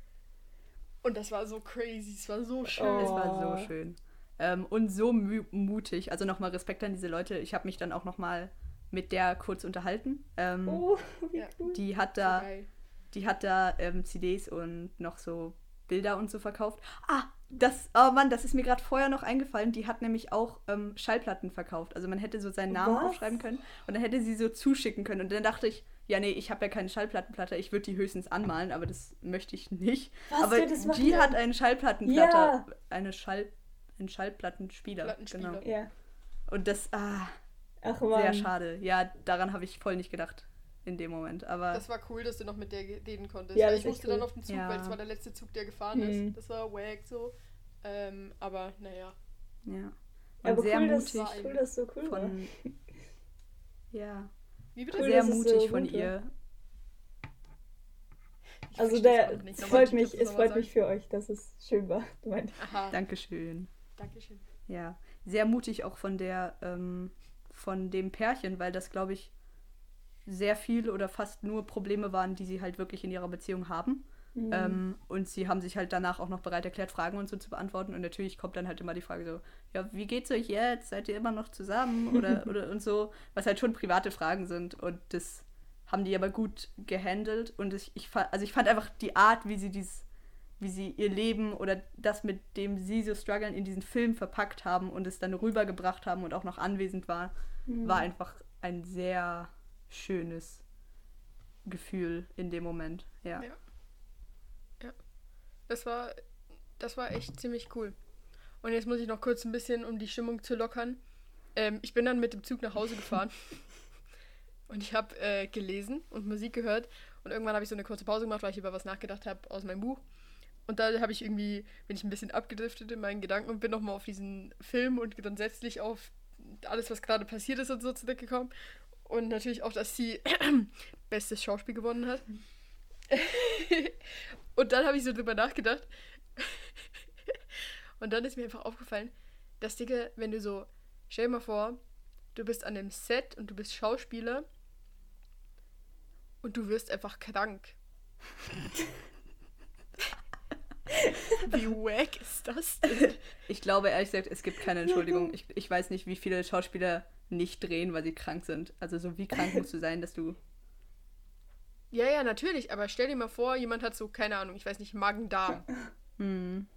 Und das war so crazy, es war so schön. Oh. Es war so schön. Ähm, und so mutig. Also nochmal Respekt an diese Leute. Ich habe mich dann auch nochmal mit der kurz unterhalten. Ähm, Oh, (laughs) wie Ja. cool. Die hat da, geil. die hat da ähm, CDs und noch so Bilder und so verkauft. Ah, das, oh Mann, das ist mir gerade vorher noch eingefallen. Die hat nämlich auch ähm, Schallplatten verkauft. Also man hätte so seinen Namen Was? aufschreiben können und dann hätte sie so zuschicken können. Und dann dachte ich, ja, nee, ich habe ja keine Schallplattenplatte, ich würde die höchstens anmalen, aber das möchte ich nicht. Was, aber die hat einen Schallplattenplatte, Ja. eine Schall, einen Schallplattenspieler. Plattenspieler. Genau. Ja. Und das, ah, Ach sehr man. schade. Ja, daran habe ich voll nicht gedacht in dem Moment. Aber Das war cool, dass du noch mit der reden konntest. Ja, ich musste echt dann cool. auf den Zug, Ja. weil das war der letzte Zug, der gefahren Mhm. ist. Das war wack so. Ähm, aber naja. ja. Und Aber sehr cool, mutig. dass, cool, dass so cool war. von (laughs) ja Wie bitte? Cool, sehr mutig so von ihr Ich Also der, es Nochmal, freut mich, es freut mich für euch, dass es schön war. (laughs) Sagen. Aha. Dankeschön Dankeschön. ja sehr mutig auch von der ähm, von dem Pärchen weil das glaube ich sehr viel oder fast nur Probleme waren die sie halt wirklich in ihrer Beziehung haben. Mhm. ähm, und sie haben sich halt danach auch noch bereit erklärt Fragen und so zu beantworten. Und natürlich kommt dann halt immer die Frage so ja wie geht's euch jetzt? Seid ihr immer noch zusammen? Oder (laughs) oder und so. Was halt schon private Fragen sind. Und das haben die aber gut gehandelt. Und ich, ich also ich fand einfach die Art wie sie dies wie sie ihr Leben oder das, mit dem sie so strugglen, in diesen Film verpackt haben und es dann rübergebracht haben und auch noch anwesend war, Mhm. war einfach ein sehr schönes Gefühl in dem Moment. Ja. Ja. Das war, das war echt ziemlich cool. Und jetzt muss ich noch kurz ein bisschen, um die Stimmung zu lockern. Ähm, ich bin dann mit dem Zug nach Hause gefahren. (laughs) und ich habe äh, gelesen und Musik gehört. Und irgendwann habe ich so eine kurze Pause gemacht, weil ich über was nachgedacht habe aus meinem Buch. Und da habe ich irgendwie, bin ich ein bisschen abgedriftet in meinen Gedanken und bin nochmal auf diesen Film und grundsätzlich auf alles, was gerade passiert ist und so zurückgekommen. Und natürlich auch, dass sie (clears throat) bestes Schauspiel gewonnen hat. (laughs) Und dann habe ich so drüber nachgedacht. (laughs) und dann ist mir einfach aufgefallen, dass, Digga, wenn du so, stell dir mal vor, du bist an dem Set und du bist Schauspieler und du wirst einfach krank. (laughs) (laughs) Wie wack ist das denn? Ich glaube ehrlich gesagt, es gibt keine Entschuldigung. Ich, ich weiß nicht, wie viele Schauspieler nicht drehen, weil sie krank sind. Also so wie krank musst du sein, dass du. Ja, ja, natürlich, aber stell dir mal vor, jemand hat so, keine Ahnung, ich weiß nicht, Magen-Darm. (laughs) Hm.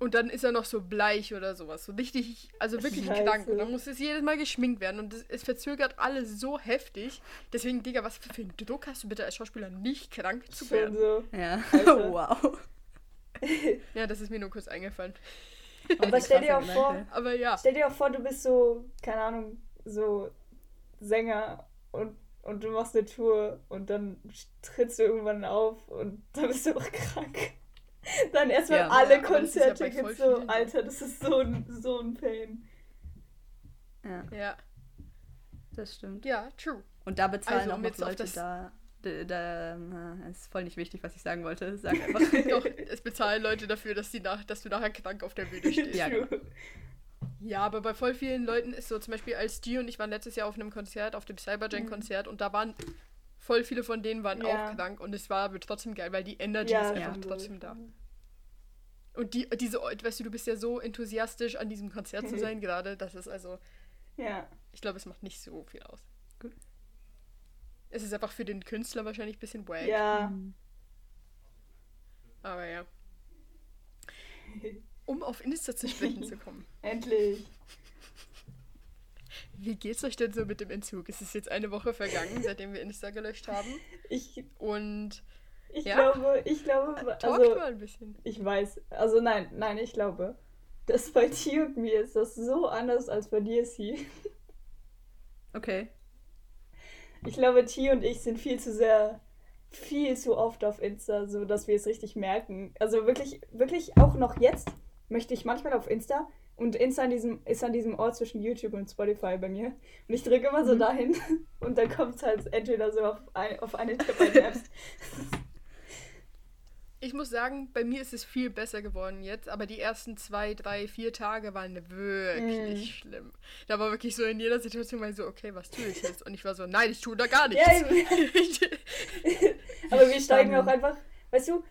Und dann ist er noch so bleich oder sowas. So richtig, also wirklich Scheiße. krank. Und dann muss es jedes Mal geschminkt werden. Und es, es verzögert alles so heftig. Deswegen, Digga, was für einen Druck hast du bitte als Schauspieler nicht krank zu werden? so. Ja. Alter. (laughs) wow. (laughs) Ja, das ist mir nur kurz eingefallen. Aber stell dir auch vor. Aber ja. stell dir auch vor, du bist so, keine Ahnung, so Sänger und, und du machst eine Tour und dann trittst du irgendwann auf und (laughs) dann bist du auch krank. Dann erstmal Ja. alle Ja, ist ja so. Alter, das ist so ein, so ein Pain. Ja, Ja, das stimmt. ja, true. Und da bezahlen Also, auch noch Leute da. Da, ist voll nicht wichtig, was ich sagen wollte. Sag einfach. (laughs) Doch, es bezahlen Leute dafür, dass, die nach, dass du nachher krank auf der Bühne stehst. Ja, genau. Ja, aber bei voll vielen Leuten ist so, zum Beispiel als die und ich waren letztes Jahr auf einem Konzert, auf dem Cyberjunk-Konzert und da waren voll viele von denen waren Ja. auch krank und es war aber trotzdem geil, weil die Energy Ja, ist einfach ja. trotzdem da. Und die, diese, weißt du, du bist ja so enthusiastisch an diesem Konzert zu (laughs) sein gerade, dass es also, Ja. ich glaube, es macht nicht so viel aus. Gut. Es ist einfach für den Künstler wahrscheinlich ein bisschen wack, Ja. aber ja. Um auf Insta zu sprechen zu kommen. (laughs) Endlich. Wie geht's euch denn so mit dem Entzug? Es ist jetzt eine Woche vergangen, (laughs) seitdem wir Insta gelöscht haben. Ich, Und ich Ja. glaube, ich glaube, also mal ein bisschen. ich weiß, also nein, nein, ich glaube, dass bei (laughs) dir und mir ist das so anders als bei dir, Sie. Okay. Ich glaube, T und ich sind viel zu sehr, viel zu oft auf Insta, so dass wir es richtig merken. Also wirklich, wirklich auch noch jetzt möchte ich manchmal auf Insta und Insta an diesem, ist an diesem Ort zwischen YouTube und Spotify bei mir. Und ich drücke immer so dahin (laughs) und dann kommt es halt entweder so auf, ein, auf eine der beiden Apps. (laughs) Ich muss sagen, bei mir ist es viel besser geworden jetzt, aber die ersten zwei, drei, vier Tage waren wirklich schlimm. Da war wirklich so in jeder Situation mal so, okay, was tue ich jetzt? Und ich war so, nein, ich tue da gar nichts. Ja. (laughs) Aber wir steigen auch einfach, weißt du,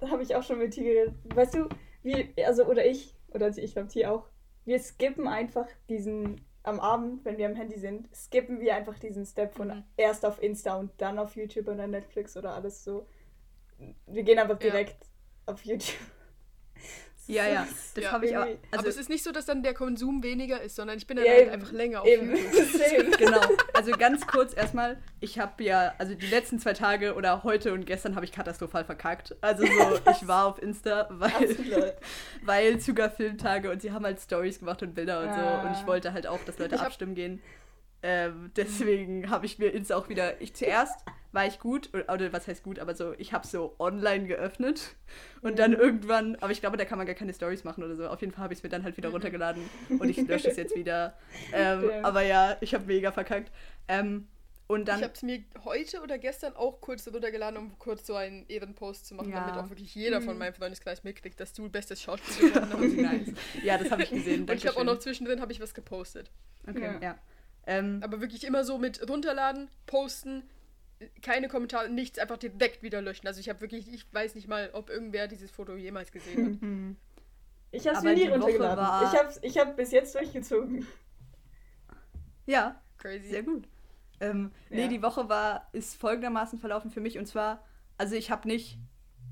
da habe ich auch schon mit T geredet, weißt du, wir, also oder ich, oder ich glaube T auch, wir skippen einfach diesen, am Abend, wenn wir am Handy sind, skippen wir einfach diesen Step von Mhm. erst auf Insta und dann auf YouTube oder Netflix oder alles so. Wir gehen einfach Ja. direkt auf YouTube. (laughs) Ja, ja. Das Ja. habe ich auch. Irgendwie- aber Also, es ist nicht so, dass dann der Konsum weniger ist, sondern ich bin dann Ja, halt einfach länger auf Eben. YouTube. (laughs) Genau. Also ganz kurz erstmal, ich habe ja, also die letzten zwei Tage oder heute und gestern habe ich katastrophal verkackt. Also so, (laughs) ich war auf Insta, weil, weil Zuger Filmtage und sie haben halt Stories gemacht und Bilder und so. Ah. Und ich wollte halt auch, dass Leute Ich hab- abstimmen gehen. Ähm, deswegen habe ich mir Insta auch wieder. Ich zuerst war ich gut, oder, oder was heißt gut, aber so, ich habe so online geöffnet und dann irgendwann, aber ich glaube, da kann man gar keine Stories machen oder so. Auf jeden Fall habe ich es mir dann halt wieder runtergeladen und ich lösche es jetzt (laughs) wieder. Ähm, aber ja, ich habe mega verkackt. Ähm, und dann Ich habe es mir heute oder gestern auch kurz runtergeladen, um kurz so einen Ehrenpost zu machen, Ja. damit auch wirklich jeder Mhm. von meinem Freundeskreis mitkriegt, dass du bestes Schauspiel (laughs) geworden hast. nice. Ja, das habe ich gesehen. Und ich habe auch Dankeschön. noch zwischendrin habe ich was gepostet. Okay, Ja. ja. Ähm, Aber wirklich immer so mit runterladen, posten, keine Kommentare, nichts, einfach direkt wieder löschen. Also ich habe wirklich, ich weiß nicht mal, ob irgendwer dieses Foto jemals gesehen hat. (laughs) Ich habe es mir nie runtergeladen. war- Ich habe ich hab bis jetzt durchgezogen. ja, Crazy. sehr gut. Ähm, nee, Ja. die Woche war, ist folgendermaßen verlaufen für mich und zwar, also ich habe nicht,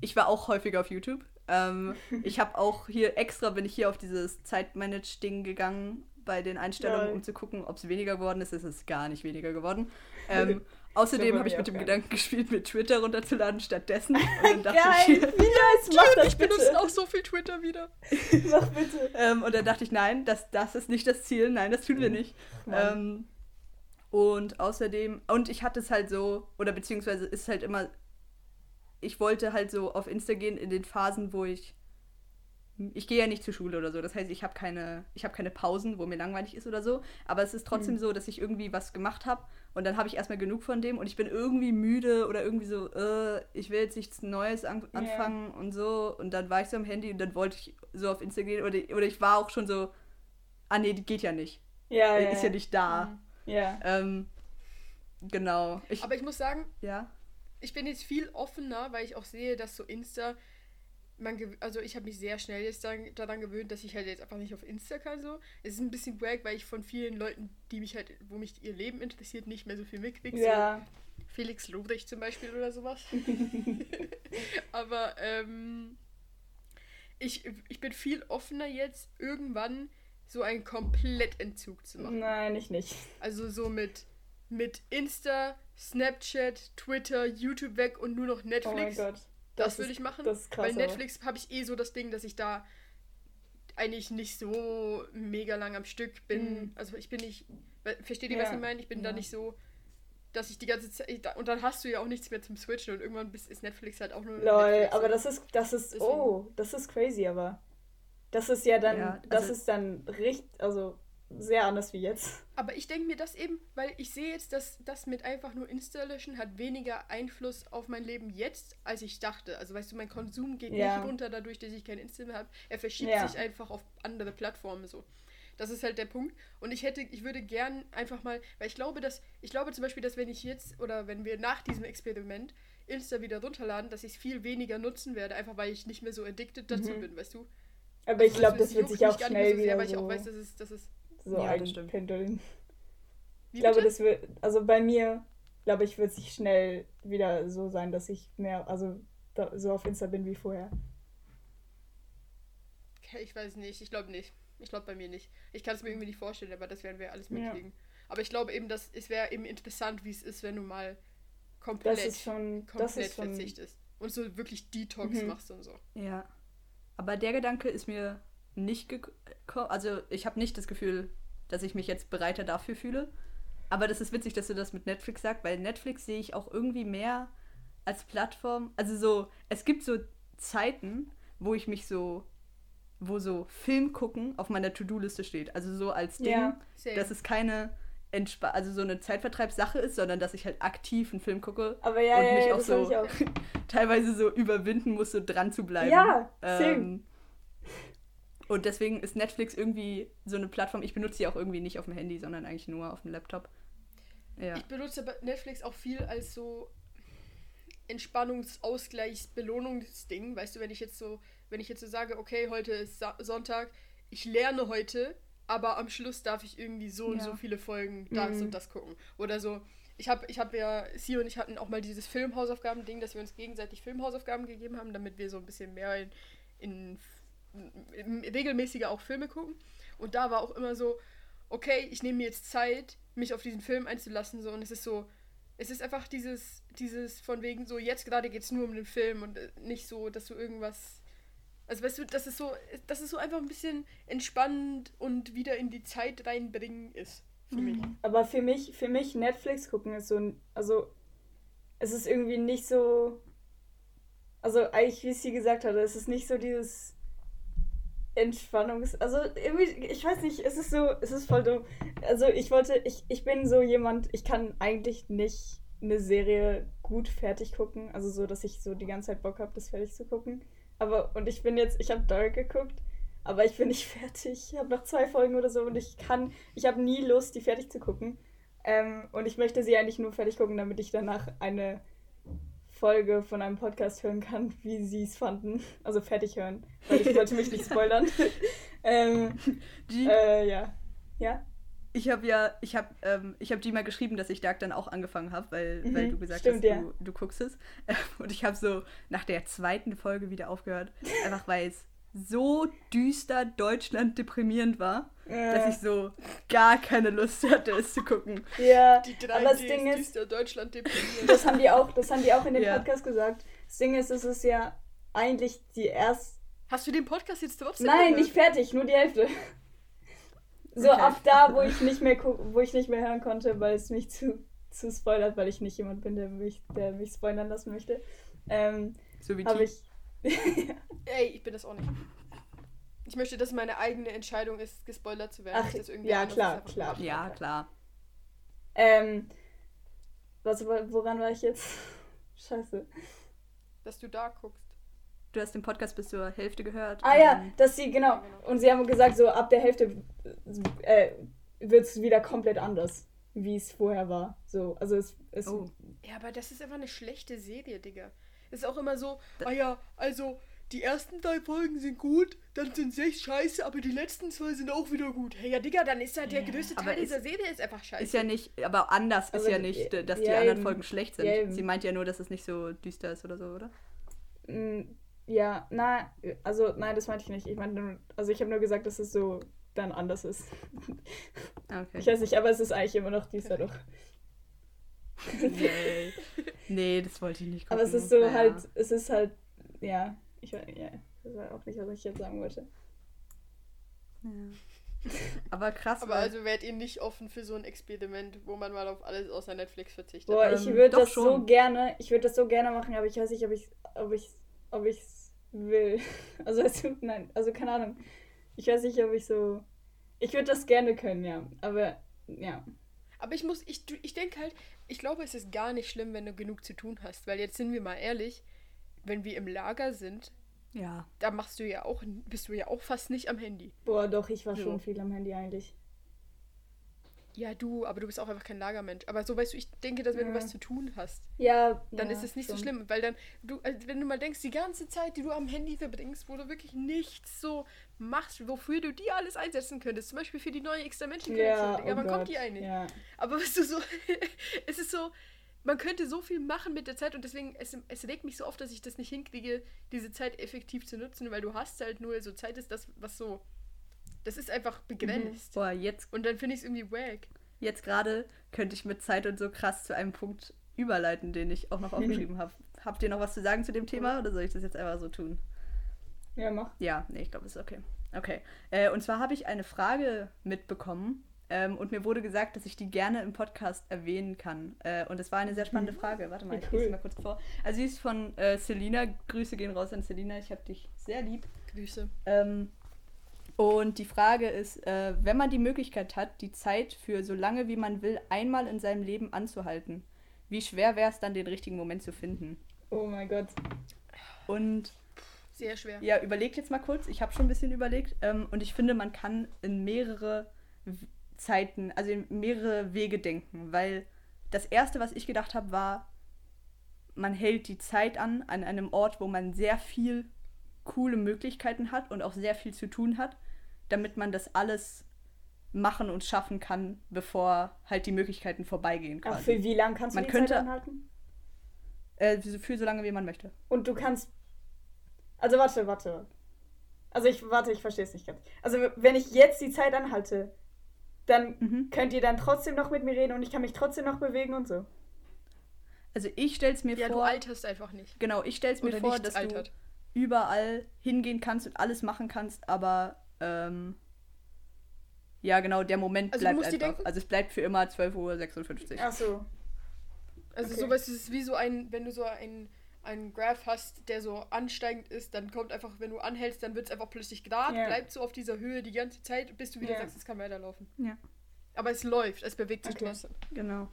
ich war auch häufiger auf YouTube. Ähm, (laughs) ich habe auch hier extra, bin ich hier auf dieses Zeitmanage-Ding gegangen bei den Einstellungen, Geil. um zu gucken, ob es weniger geworden ist. Es ist gar nicht weniger geworden. Ähm, (laughs) außerdem habe ich mit dem Gedanken gespielt, mir Twitter runterzuladen stattdessen. Und dann dachte Geil, ich, wie nice, (laughs) mach das Ich benutze auch so viel Twitter wieder. (laughs) Mach bitte. Ähm, und dann dachte ich, nein, das, das ist nicht das Ziel, nein, das tun wir nicht. Mann. Ähm, und außerdem, und ich hatte es halt so, oder beziehungsweise ist halt immer, ich wollte halt so auf Insta gehen in den Phasen, wo ich ich gehe ja nicht zur Schule oder so. Das heißt, ich habe keine, ich habe keine Pausen, wo mir langweilig ist oder so. Aber es ist trotzdem mhm. so, dass ich irgendwie was gemacht habe und dann habe ich erstmal genug von dem und ich bin irgendwie müde oder irgendwie so, äh, ich will jetzt nichts Neues an anfangen yeah. und so. Und dann war ich so am Handy und dann wollte ich so auf Instagram gehen oder, oder ich war auch schon so, ah nee, die geht ja nicht. Ja, yeah, Ist ja nicht da. Mhm. Ja. Ähm, genau. Ich, Aber ich muss sagen, ja. ich bin jetzt viel offener, weil ich auch sehe, dass so Insta man, also ich habe mich sehr schnell jetzt daran, daran, gewöhnt, dass ich halt jetzt einfach nicht auf Insta kann so. Es ist ein bisschen wack, weil ich von vielen Leuten, die mich halt, wo mich ihr Leben interessiert, nicht mehr so viel mitkriege. Ja. So Felix Lobrecht zum Beispiel oder sowas. (laughs) Aber ähm, ich, ich bin viel offener jetzt, irgendwann so einen Komplettentzug zu machen. Nein, ich nicht. Also so mit, mit Insta, Snapchat, Twitter, YouTube weg und nur noch Netflix. Oh mein Gott. Das, das würde ich machen. Das ist krass, Bei Netflix habe ich eh so das Ding, dass ich da eigentlich nicht so mega lang am Stück bin. Mhm. Also ich bin nicht. Versteht ihr, ja. was ich meine? Ich bin ja. da nicht so, dass ich die ganze Zeit. Und dann hast du ja auch nichts mehr zum Switchen und irgendwann ist Netflix halt auch nur. Lol, Netflix aber das ist. Das ist. Deswegen. Oh, das ist crazy, aber. Das ist ja dann. Ja, also das ist dann richtig. Also sehr anders wie jetzt. Aber ich denke mir das eben, weil ich sehe jetzt, dass das mit einfach nur Installation hat weniger Einfluss auf mein Leben jetzt, als ich dachte. Also weißt du, mein Konsum geht ja. nicht runter dadurch, dass ich kein Insta mehr habe. Er verschiebt ja. sich einfach auf andere Plattformen so. Das ist halt der Punkt. Und ich hätte, ich würde gern einfach mal, weil ich glaube, dass, ich glaube zum Beispiel, dass wenn ich jetzt oder wenn wir nach diesem Experiment Insta wieder runterladen, dass ich es viel weniger nutzen werde, einfach weil ich nicht mehr so addicted dazu mhm. bin, weißt du? Aber also ich glaube, das, das wird sich auch schnell so sehr, wieder. Weil ich auch weiß, dass es, dass es so ja, einpendeln. Ich glaube, das wird, also bei mir, glaube ich, wird sich schnell wieder so sein, dass ich mehr, also da, so auf Insta bin wie vorher. Okay, ich weiß nicht, ich glaube nicht. Ich glaube bei mir nicht. Ich kann es mir irgendwie nicht vorstellen, aber das werden wir alles mitkriegen. Ja. Aber ich glaube eben, dass es wäre eben interessant, wie es ist, wenn du mal komplett, das ist schon, komplett das ist verzichtest. Und so wirklich Detox mhm. machst und so. Ja. Aber der Gedanke ist mir nicht gekommen. Also ich habe nicht das Gefühl, dass ich mich jetzt bereiter dafür fühle. Aber das ist witzig, dass du das mit Netflix sagst, weil Netflix sehe ich auch irgendwie mehr als Plattform. Also so, es gibt so Zeiten, wo ich mich so, wo so Film gucken auf meiner To-Do-Liste steht. Also so als Ding, ja, dass es keine Entspa also so eine Zeitvertreibssache ist, sondern dass ich halt aktiv einen Film gucke Aber ja, und ja, mich auch so auch. (laughs) teilweise so überwinden muss, so dran zu bleiben. Ja, ähm, und deswegen ist Netflix irgendwie so eine Plattform. Ich benutze sie auch irgendwie nicht auf dem Handy, sondern eigentlich nur auf dem Laptop. Ja. Ich benutze Netflix auch viel als so Entspannungsausgleichs, Belohnungsding. Weißt du, wenn ich jetzt so, wenn ich jetzt so sage, okay, heute ist Sa Sonntag, ich lerne heute, aber am Schluss darf ich irgendwie so ja. und so viele Folgen das mhm. und das gucken. Oder so, ich habe ich hab ja, sie und ich hatten auch mal dieses Filmhausaufgaben-Ding, dass wir uns gegenseitig Filmhausaufgaben gegeben haben, damit wir so ein bisschen mehr in, in regelmäßiger auch Filme gucken. Und da war auch immer so, okay, ich nehme mir jetzt Zeit, mich auf diesen Film einzulassen. So, und es ist so, es ist einfach dieses, dieses von wegen so, jetzt gerade geht es nur um den Film und äh, nicht so, dass du irgendwas. Also weißt du, das ist so, das ist so einfach ein bisschen entspannend und wieder in die Zeit reinbringen ist. Für mich. Mhm. Aber für mich, für mich Netflix gucken ist so ein, also es ist irgendwie nicht so. Also eigentlich, wie sie gesagt hat, es ist nicht so dieses Entspannungs... Also irgendwie, ich weiß nicht, es ist so, es ist voll dumm. Also ich wollte, ich, ich bin so jemand, ich kann eigentlich nicht eine Serie gut fertig gucken. Also so, dass ich so die ganze Zeit Bock habe, das fertig zu gucken. Aber, und ich bin jetzt, ich habe Dark geguckt, aber ich bin nicht (laughs) fertig. Ich habe noch zwei Folgen oder so und ich kann, ich habe nie Lust, die fertig zu gucken. Ähm, und ich möchte sie eigentlich nur fertig gucken, damit ich danach eine Folge von einem Podcast hören kann, wie sie es fanden. Also fertig hören, weil ich wollte mich nicht (laughs) spoilern. ähm, äh, ja. Ja? Ich habe ja, ich habe ähm, ich hab mal geschrieben, dass ich Dark dann auch angefangen habe, weil, mhm, weil du gesagt stimmt, hast, ja. du, du guckst es. (laughs) Und ich habe so nach der zweiten Folge wieder aufgehört, einfach weil es so düster Deutschland deprimierend war, ja. dass ich so gar keine Lust hatte, es zu gucken. Ja, die drei aber das Ding ist, Deutschland. Das haben die auch, das haben die auch in dem ja. Podcast gesagt. Das Ding ist, es ist ja eigentlich die erste. Hast du den Podcast jetzt trotzdem? Nein, gehört? nicht fertig, nur die Hälfte. So okay. ab da, wo ich nicht mehr wo ich nicht mehr hören konnte, weil es mich zu, zu spoilert, weil ich nicht jemand bin, der mich, der mich spoilern lassen möchte. Ähm, so wie ich (laughs) Ey, ich bin das auch nicht. Ich möchte, dass meine eigene Entscheidung ist, gespoilert zu werden. Ach, nicht, dass irgendwer ja, klar, das klar. macht. Ja, klar. Ähm, was, woran war ich jetzt? (laughs) Scheiße. Dass du da guckst. Du hast den Podcast bis zur Hälfte gehört. Ah ja, dass sie, genau. Und sie haben gesagt, so ab der Hälfte äh, wird es wieder komplett anders, wie es vorher war. So, also es, es Oh. Ja, aber das ist einfach eine schlechte Serie, Digga. Ist auch immer so, ah ja, also die ersten drei Folgen sind gut, dann sind sechs scheiße, aber die letzten zwei sind auch wieder gut. Hey, ja, Digga, dann ist halt der größte Teil ist- dieser Serie ist einfach scheiße. Ist ja nicht, aber anders Aber ist ja nicht, dass die ja, anderen eben. Folgen schlecht sind. Ja. Sie meint ja nur, dass es nicht so düster ist oder so, oder? Mm, Ja, na, also nein, das meinte ich nicht. Ich meinte nur, also ich habe nur gesagt, dass es so dann anders ist. Ah, Okay. Ich weiß nicht, aber es ist eigentlich immer noch dieser doch. nee. nee, das wollte ich nicht gucken. Aber es ist so Naja. halt, es ist halt, ja, ich weiß, ja, das war auch nicht, was ich jetzt sagen wollte. Ja. Aber krass, aber also wärt ihr nicht offen für so ein Experiment, wo man mal auf alles außer Netflix verzichtet? Boah, ich Ähm, würde doch das so schon. gerne, ich würde das so gerne machen, aber ich weiß nicht, ob ich, ob ich, ob ich's will. (laughs) Also weißt du, nein, also keine Ahnung. Ich weiß nicht, ob ich so, ich würde das gerne können, ja, aber ja. Aber ich muss, ich, ich denke halt, ich glaube, es ist gar nicht schlimm, wenn du genug zu tun hast. Weil jetzt sind wir mal ehrlich, wenn wir im Lager sind, ja. da machst du ja auch, bist du ja auch fast nicht am Handy. Boah, doch, ich war So. schon viel am Handy eigentlich. Ja, du, aber du bist auch einfach kein Lagermensch. Aber so weißt du, ich denke, dass wenn Ja. du was zu tun hast, Ja, dann ja, ist es nicht schon. so schlimm. Weil dann, du, also wenn du mal denkst, die ganze Zeit, die du am Handy verbringst, wo du wirklich nichts so machst, wofür du die alles einsetzen könntest, zum Beispiel für die neue extra menschen Ja, ja, oh wann Gott, kommt die eigentlich? Ja. Aber (laughs) weißt du, so, (laughs) es ist so, man könnte so viel machen mit der Zeit und deswegen, es, es regt mich so oft, dass ich das nicht hinkriege, diese Zeit effektiv zu nutzen, weil du hast halt nur, so Zeit ist das, was so, das ist einfach begrenzt. Boah, jetzt, Und dann finde ich es irgendwie wack. jetzt gerade könnte ich mit Zeit und so krass zu einem Punkt überleiten, den ich auch noch (laughs) aufgeschrieben habe. Habt ihr noch was zu sagen zu dem Thema oder soll ich das jetzt einfach so tun? Ja, mach. Ja, nee, ich glaube, es ist okay. Okay. Äh, und zwar habe ich eine Frage mitbekommen ähm, und mir wurde gesagt, dass ich die gerne im Podcast erwähnen kann. Äh, und es war eine sehr spannende Frage. Warte mal, ich lese cool. sie mal kurz vor. Also sie ist von äh, Selina. Grüße gehen raus an Selina. Ich habe dich sehr lieb. Grüße. Ähm, und die Frage ist, äh, wenn man die Möglichkeit hat, die Zeit für so lange wie man will einmal in seinem Leben anzuhalten, wie schwer wäre es dann, den richtigen Moment zu finden? Oh mein Gott. Und Sehr schwer. ja, überlegt jetzt mal kurz. Ich habe schon ein bisschen überlegt. Ähm, und ich finde, man kann in mehrere Zeiten, also in mehrere Wege denken. Weil das Erste, was ich gedacht habe, war, man hält die Zeit an, an einem Ort, wo man sehr viel coole Möglichkeiten hat und auch sehr viel zu tun hat, damit man das alles machen und schaffen kann, bevor halt die Möglichkeiten vorbeigehen. Ach, Quasi. für wie lang kannst du Man die könnte- Zeit anhalten? Äh, für so lange, wie man möchte. Und du kannst. Also warte, warte. Also ich warte, ich verstehe es nicht ganz. Also wenn ich jetzt die Zeit anhalte, dann Mhm. könnt ihr dann trotzdem noch mit mir reden und ich kann mich trotzdem noch bewegen und so. Also ich stell's mir Ja, du vor. alterst einfach nicht. Genau, ich stell's mir Oder vor, dass altert. du überall hingehen kannst und alles machen kannst, aber ähm, ja, genau, der Moment Also du bleibt einfach. Also es bleibt für immer 12.56 Uhr. Ach so. Also Okay. sowas ist wie so ein, wenn du so ein einen Graph hast, der so ansteigend ist, dann kommt einfach, wenn du anhältst, dann wird es einfach plötzlich gerade, Ja. bleibt so auf dieser Höhe die ganze Zeit, bis du wieder Ja. sagst, es kann weiterlaufen. Ja. Aber es läuft, es bewegt sich Okay. trotzdem. Genau.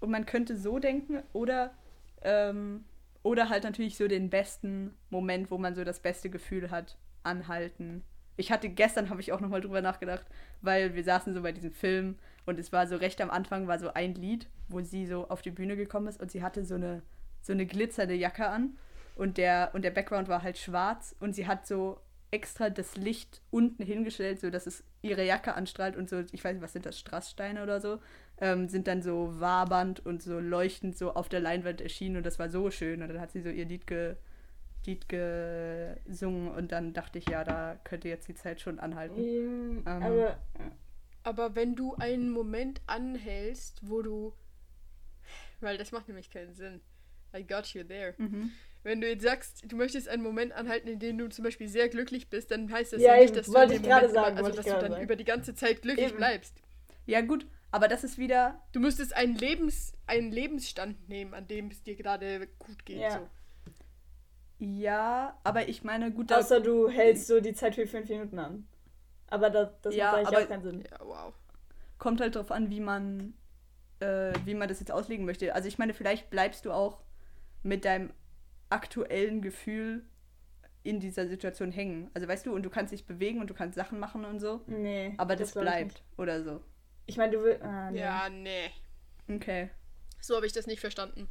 Und man könnte so denken oder ähm, oder halt natürlich so den besten Moment, wo man so das beste Gefühl hat, anhalten. Ich hatte gestern habe ich auch noch mal drüber nachgedacht, weil wir saßen so bei diesem Film und es war so recht am Anfang war so ein Lied, wo sie so auf die Bühne gekommen ist und sie hatte so eine so eine glitzernde Jacke an und der und der Background war halt schwarz und sie hat so extra das Licht unten hingestellt, so dass es ihre Jacke anstrahlt und so, ich weiß nicht, was sind das, Strasssteine oder so, ähm, sind dann so wabernd und so leuchtend so auf der Leinwand erschienen und das war so schön und dann hat sie so ihr Lied, ge, Lied gesungen und dann dachte ich, ja, da könnte jetzt die Zeit schon anhalten. Ähm, Ähm. aber Aber wenn du einen Moment anhältst, wo du. Weil das macht nämlich keinen Sinn. I got you there. Mhm. Wenn du jetzt sagst, du möchtest einen Moment anhalten, in dem du zum Beispiel sehr glücklich bist, dann heißt das Ja, ja, nicht, dass du ich gerade Moment sagen, also dass du dann sagen. über die ganze Zeit glücklich Eben. bleibst. Ja, gut, aber das ist wieder, Du müsstest einen, Lebens, einen Lebensstand nehmen, an dem es dir gerade gut geht. Ja. So. Ja, aber ich meine, gut, Außer du hältst so die Zeit für fünf Minuten an. Aber das, das ja, macht eigentlich auch keinen Sinn. Ja, wow. Kommt halt drauf an, wie man, äh, wie man das jetzt auslegen möchte. Also ich meine, vielleicht bleibst du auch mit deinem aktuellen Gefühl in dieser Situation hängen. Also weißt du, und du kannst dich bewegen und du kannst Sachen machen und so. Nee. Aber das, das bleibt oder so. Ich meine, du willst. Ah, nee. Ja, nee. Okay. So habe ich das nicht verstanden.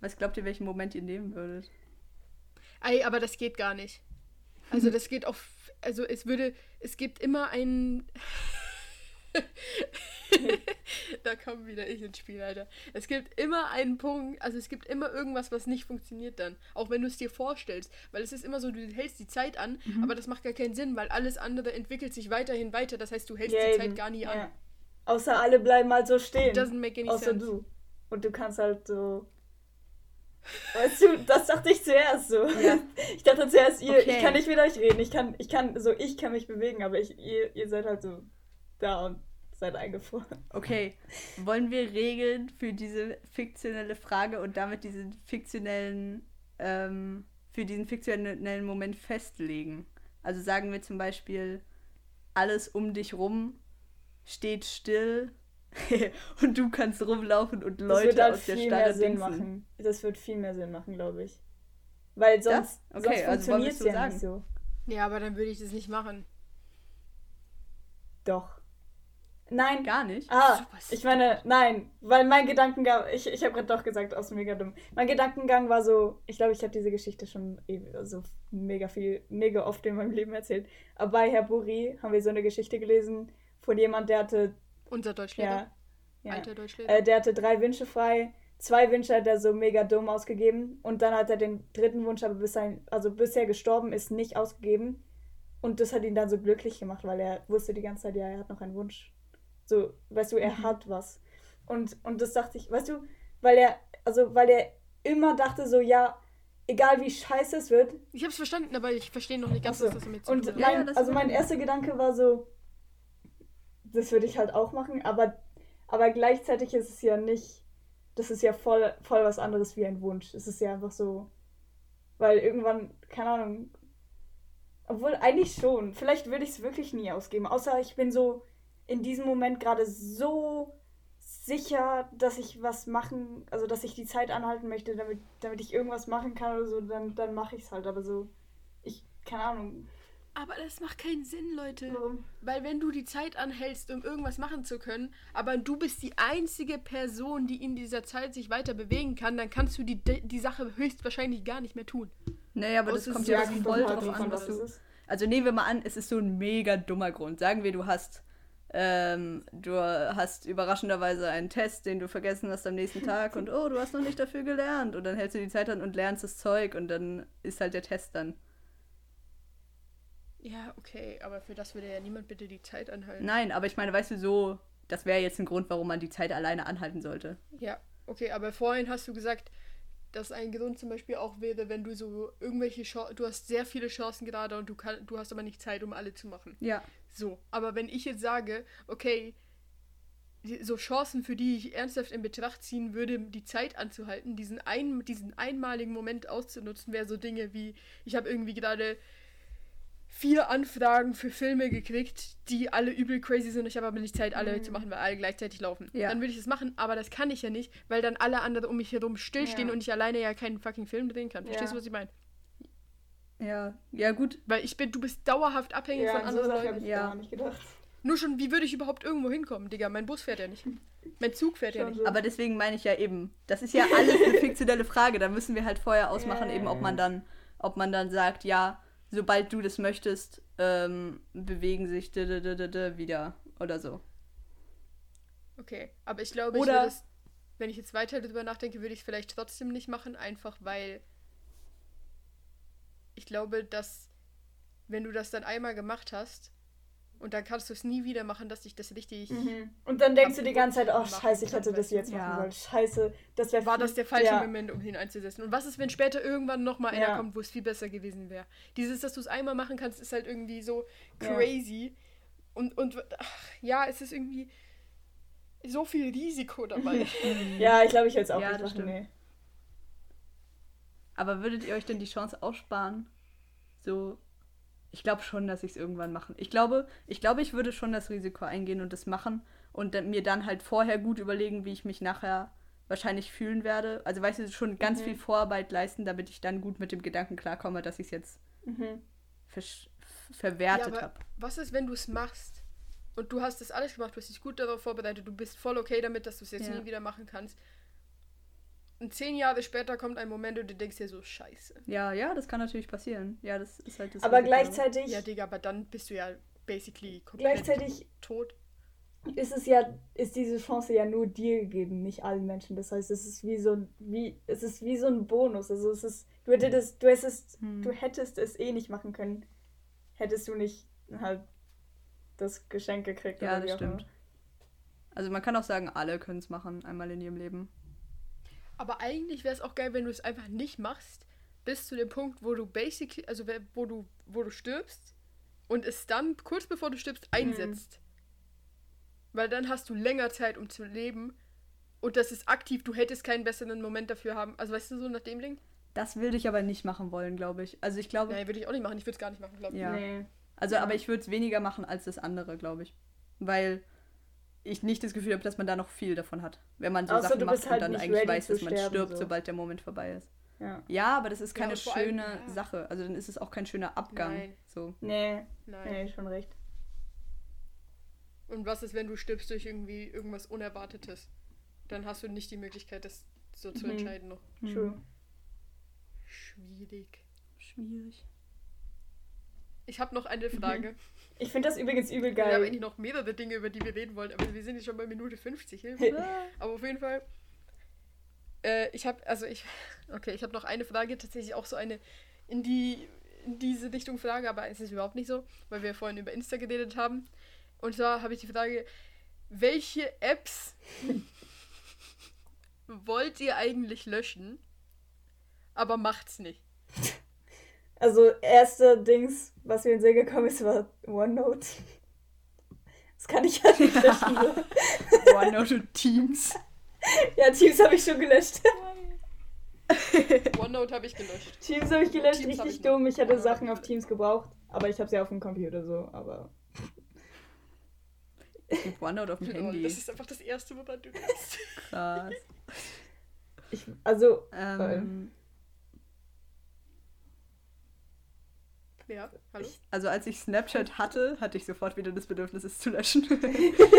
Was glaubt ihr, welchen Moment ihr nehmen würdet? Ey, aber das geht gar nicht. Also (laughs) das geht auf. Also es würde. Es gibt immer einen. (laughs) da kommt wieder ich ins Spiel, Alter. Es gibt immer einen Punkt, also es gibt immer irgendwas, was nicht funktioniert dann. Auch wenn du es dir vorstellst. Weil es ist immer so, du hältst die Zeit an, mhm. aber das macht gar keinen Sinn, weil alles andere entwickelt sich weiterhin weiter. Das heißt, du hältst ja, die Zeit gar nie ja. an. Außer alle bleiben halt so stehen. Doesn't make any Außer sense. du. Und du kannst halt so. Weißt du, das dachte ich zuerst so. Ja. (laughs) Ich dachte zuerst, ihr, okay. ich kann nicht mit euch reden. Ich kann, ich kann, so, ich kann mich bewegen, aber ich, ihr, ihr seid halt so da und seid eingefroren. Okay, wollen wir Regeln für diese fiktionelle Frage und damit diesen fiktionellen, ähm, für diesen fiktionellen Moment festlegen? Also sagen wir zum Beispiel, alles um dich rum steht still (laughs) und du kannst rumlaufen und Leute das aus der viel Starre mehr Sinn machen. Das wird viel mehr Sinn machen, glaube ich. Weil sonst, das? Okay, sonst also funktioniert es ja sagen? nicht so. Ja, aber dann würde ich das nicht machen. Doch. Nein. Gar nicht? Ah, ich meine, nein, weil mein Gedankengang, ich, ich habe gerade doch gesagt, aus mega dumm. Mein Gedankengang war so, ich glaube, ich habe diese Geschichte schon so mega viel, mega oft in meinem Leben erzählt. Aber bei Herr Buri haben wir so eine Geschichte gelesen von jemand, der hatte. Unser Deutschlehrer. Ja. ja. Alter Deutschlehrer. Äh, der hatte drei Wünsche frei. Zwei Wünsche hat er so mega dumm ausgegeben. Und dann hat er den dritten Wunsch, aber bis ein, also bisher gestorben ist, nicht ausgegeben. Und das hat ihn dann so glücklich gemacht, weil er wusste die ganze Zeit, ja, er hat noch einen Wunsch so, weißt du, er mhm. hat was. Und, und das dachte ich, weißt du, weil er, also weil er immer dachte so, ja, egal wie scheiße es wird. Ich hab's verstanden, aber ich verstehe noch nicht ganz, so. was das damit zu tun hat. Mein, ja, also mein erster Gedanke war so, das würde ich halt auch machen, aber, aber gleichzeitig ist es ja nicht, das ist ja voll, voll was anderes wie ein Wunsch. Es ist ja einfach so, weil irgendwann, keine Ahnung, obwohl eigentlich schon, vielleicht würde ich es wirklich nie ausgeben, außer ich bin so, in diesem Moment gerade so sicher, dass ich was machen, also dass ich die Zeit anhalten möchte, damit, damit ich irgendwas machen kann oder so, dann, dann mache ich es halt. Aber so, ich, keine Ahnung. Aber das macht keinen Sinn, Leute. Warum? Weil wenn du die Zeit anhältst, um irgendwas machen zu können, aber du bist die einzige Person, die in dieser Zeit sich weiter bewegen kann, dann kannst du die, die Sache höchstwahrscheinlich gar nicht mehr tun. Naja, aber das kommt ja voll drauf an, was du... Also nehmen wir mal an, es ist so ein mega dummer Grund. Sagen wir, du hast ähm, du hast überraschenderweise einen Test, den du vergessen hast am nächsten Tag und oh, du hast noch nicht dafür gelernt. Und dann hältst du die Zeit an und lernst das Zeug und dann ist halt der Test dann. Ja, okay, aber für das würde ja niemand bitte die Zeit anhalten. Nein, aber ich meine, weißt du, so, das wäre jetzt ein Grund, warum man die Zeit alleine anhalten sollte. Ja, okay, aber vorhin hast du gesagt, dass ein Grund zum Beispiel auch wäre, wenn du so irgendwelche Chancen, du hast sehr viele Chancen gerade und du, kann, du hast aber nicht Zeit, um alle zu machen. Ja. So, aber wenn ich jetzt sage, okay, so Chancen, für die ich ernsthaft in Betracht ziehen würde, die Zeit anzuhalten, diesen, ein, diesen einmaligen Moment auszunutzen, wäre so Dinge wie, ich habe irgendwie gerade vier Anfragen für Filme gekriegt, die alle übel crazy sind. Ich habe aber nicht Zeit, alle mhm. zu machen, weil alle gleichzeitig laufen. Ja. Dann würde ich das machen, aber das kann ich ja nicht, weil dann alle anderen um mich herum stillstehen ja. und ich alleine ja keinen fucking Film drehen kann. Verstehst du, was ich meine? Ja, ja gut. Weil ich bin, du bist dauerhaft abhängig von anderen so Leuten. ja. Gar nicht gedacht. Nur schon, wie würde ich überhaupt irgendwo hinkommen, Digga? Mein Bus fährt ja nicht. Mein Zug fährt ja nicht. So. Aber deswegen meine ich ja eben, das ist ja alles eine (laughs) fiktionelle Frage. Da müssen wir halt vorher ausmachen, eben ob man dann, ob man dann sagt, ja, sobald du das möchtest, ähm, bewegen sich wieder oder so. Okay, aber ich glaube, oder ich würde es, wenn ich jetzt weiter darüber nachdenke, würde ich es vielleicht trotzdem nicht machen, einfach weil ich glaube, dass wenn du das dann einmal gemacht hast, und dann kannst du es nie wieder machen, dass dich das richtig. Mhm. Und dann denkst du die ganze Zeit, oh scheiße, ich hätte das jetzt ja. machen sollen. Scheiße, das wäre. War das der falsche ja. Moment, um ihn einzusetzen? Und was ist, wenn später irgendwann nochmal ja. einer kommt, wo es viel besser gewesen wäre? Dieses, dass du es einmal machen kannst, ist halt irgendwie so crazy. Und, und ach, ja, es ist irgendwie so viel Risiko dabei. (laughs) ja, ich glaube, ich hätte es auch nicht machen. Nee. Aber würdet ihr euch denn die Chance aussparen? So, ich glaube schon, dass ich es irgendwann machen. Ich glaube, ich glaube, ich würde schon das Risiko eingehen und das machen und mir dann halt vorher gut überlegen, wie ich mich nachher wahrscheinlich fühlen werde. Also weißt du, schon ganz Mhm. viel Vorarbeit leisten, damit ich dann gut mit dem Gedanken klarkomme, dass ich es jetzt Mhm. Ja, verwertet aber habe. was ist, wenn du es machst und du hast das alles gemacht, du hast dich gut darauf vorbereitet, du bist voll okay damit, dass du es jetzt Ja. nie wieder machen kannst. Und zehn Jahre später kommt ein Moment und du denkst dir so, scheiße. Ja, ja, das kann natürlich passieren. Ja, das ist halt das. Aber gleichzeitig, Ja, Digga, aber dann bist du ja basically komplett gleichzeitig tot. ist es ja, ist diese Chance ja nur dir gegeben, nicht allen Menschen. Das heißt, es ist wie so ein, wie, es ist wie so ein Bonus. Also es ist, du hättest, du hättest, Hm. du hättest es eh nicht machen können, hättest du nicht halt das Geschenk gekriegt. Ja, das stimmt. Also man kann auch sagen, alle können es machen, einmal in ihrem Leben. Aber eigentlich wäre es auch geil, wenn du es einfach nicht machst, bis zu dem Punkt, wo du basically, also wer- wo du, wo du stirbst und es dann kurz bevor du stirbst einsetzt. Weil dann hast du länger Zeit, um zu leben. Und das ist aktiv, du hättest keinen besseren Moment dafür haben. Also weißt du, so nach dem Ding? Das würde ich aber nicht machen wollen, glaube ich. Also ich glaube, Nein, würde ich auch nicht machen. Ich würde es gar nicht machen, glaube ich. Ja. Nee. also ja. aber ich würde es weniger machen als das andere, glaube ich. Weil ich nicht das Gefühl habe, dass man da noch viel davon hat. Wenn man so Außer Sachen macht bist und halt dann eigentlich weiß, dass man stirbt, so. sobald der Moment vorbei ist. Ja. Ja, aber das ist keine und vor allem, schöne ja. Sache. Also dann ist es auch kein schöner Abgang. Nein. So. Nee, Nein. nee, schon recht. Und was ist, wenn du stirbst durch irgendwie irgendwas Unerwartetes? Dann hast du nicht die Möglichkeit, das so zu Mhm. entscheiden noch. True. Schwierig. Schwierig. Ich habe noch eine Frage. Ich finde das übrigens übel Wir haben geil. eigentlich noch mehrere Dinge, über die wir reden wollen, aber wir sind jetzt schon bei Minute 50. Hilfe. (laughs) aber auf jeden Fall. Äh, ich habe, also ich, (laughs) okay, ich habe noch eine Frage, tatsächlich auch so eine in die in diese Richtung Frage, aber es ist überhaupt nicht so, weil wir vorhin über Insta geredet haben. Und zwar habe ich die Frage, welche Apps (laughs) wollt ihr eigentlich löschen, aber macht's nicht? Also, erste Dings, was mir in den Sinn gekommen ist, war OneNote. (laughs) Das kann ich ja nicht löschen. so. (laughs) OneNote und Teams. Ja, Teams habe ich schon gelöscht. (laughs) OneNote habe ich gelöscht. Teams habe ich gelöscht, Teams richtig ich noch. dumm. Ich hätte Sachen auf ich Teams gebraucht, aber ich habe sie auf dem Computer so, aber. Gibt OneNote auf dem Lol, Handy. Das ist einfach das Erste, woran du denkst. Krass. Ich, also, Ähm, ja, hallo? also als ich Snapchat hatte, hatte ich sofort wieder das Bedürfnis, es zu löschen. (laughs) das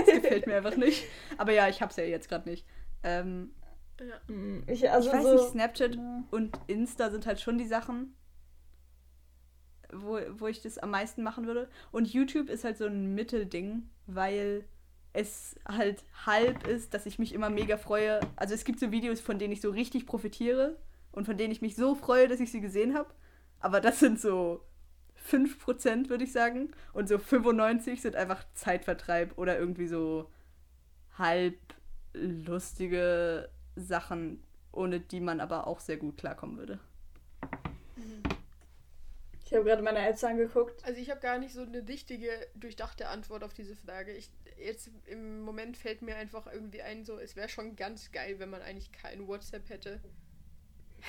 gefällt mir einfach nicht. Aber ja, ich hab's ja jetzt gerade nicht. Ähm, Ja. mm, ich, also ich weiß so. nicht, Snapchat Ja. und Insta sind halt schon die Sachen, wo, wo ich das am meisten machen würde. Und YouTube ist halt so ein Mittelding, weil es halt halb ist, dass ich mich immer mega freue. Also es gibt so Videos, von denen ich so richtig profitiere und von denen ich mich so freue, dass ich sie gesehen habe. Aber das sind so 5%, würde ich sagen. Und so 95 sind einfach Zeitvertreib oder irgendwie so halb lustige Sachen, ohne die man aber auch sehr gut klarkommen würde. Ich habe gerade meine Apps angeguckt. Also ich habe gar nicht so eine richtige, durchdachte Antwort auf diese Frage. Ich, jetzt im Moment fällt mir einfach irgendwie ein, so, es wäre schon ganz geil, wenn man eigentlich kein WhatsApp hätte.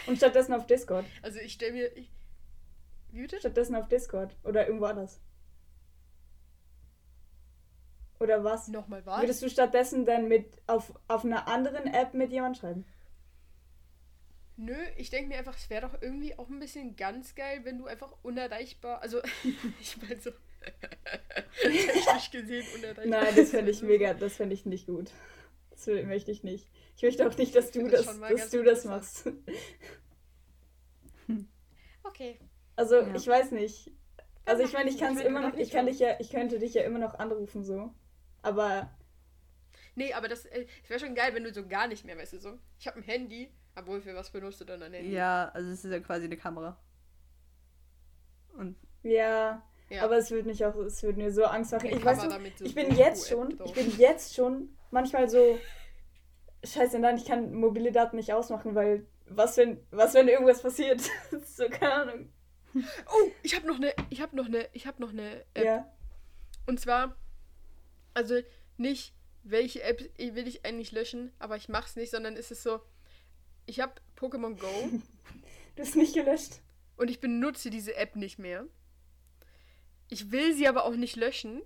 Und stattdessen auf Discord. Also ich stelle mir. Ich, bitte? Stattdessen auf Discord. Oder irgendwo anders. Oder was? Nochmal was? Würdest du stattdessen dann mit auf, auf einer anderen App mit jemandem schreiben? Nö, ich denke mir einfach, es wäre doch irgendwie auch ein bisschen ganz geil, wenn du einfach unerreichbar. Also, (laughs) ich meine so. technisch gesehen unerreichbar. Nein, das fände ich mega, das fände ich nicht gut. Das möchte ich nicht. Ich möchte auch nicht, dass Ich du das das, dass du das machst. (laughs) Okay. Also, Ja. ich weiß nicht. Also ich meine, ich kann es Ich immer noch, ich kann dich ja, ich könnte dich ja immer noch anrufen so. Aber Nee, aber das, äh, es wäre schon geil, wenn du so gar nicht mehr, weißt du so. Ich habe ein Handy, obwohl für was benutzt du dann ein Handy? Ja, also es ist ja quasi eine Kamera. Und ja, Ja. aber es würde mich auch, es würde mir so Angst machen. Eine Ich weiß so ich bin jetzt schon, ich bin jetzt schon manchmal so Scheiße, nein, ich kann mobile Daten nicht ausmachen, weil was wenn was wenn irgendwas passiert? (laughs) so keine Ahnung. Oh, ich habe noch eine, ich habe noch eine, ich habe noch eine App. Ja. Und zwar, also nicht, welche App will ich eigentlich löschen, aber ich mach's nicht, sondern ist es so, ich habe Pokémon Go (laughs) Du hast nicht gelöscht. Und ich benutze diese App nicht mehr. Ich will sie aber auch nicht löschen.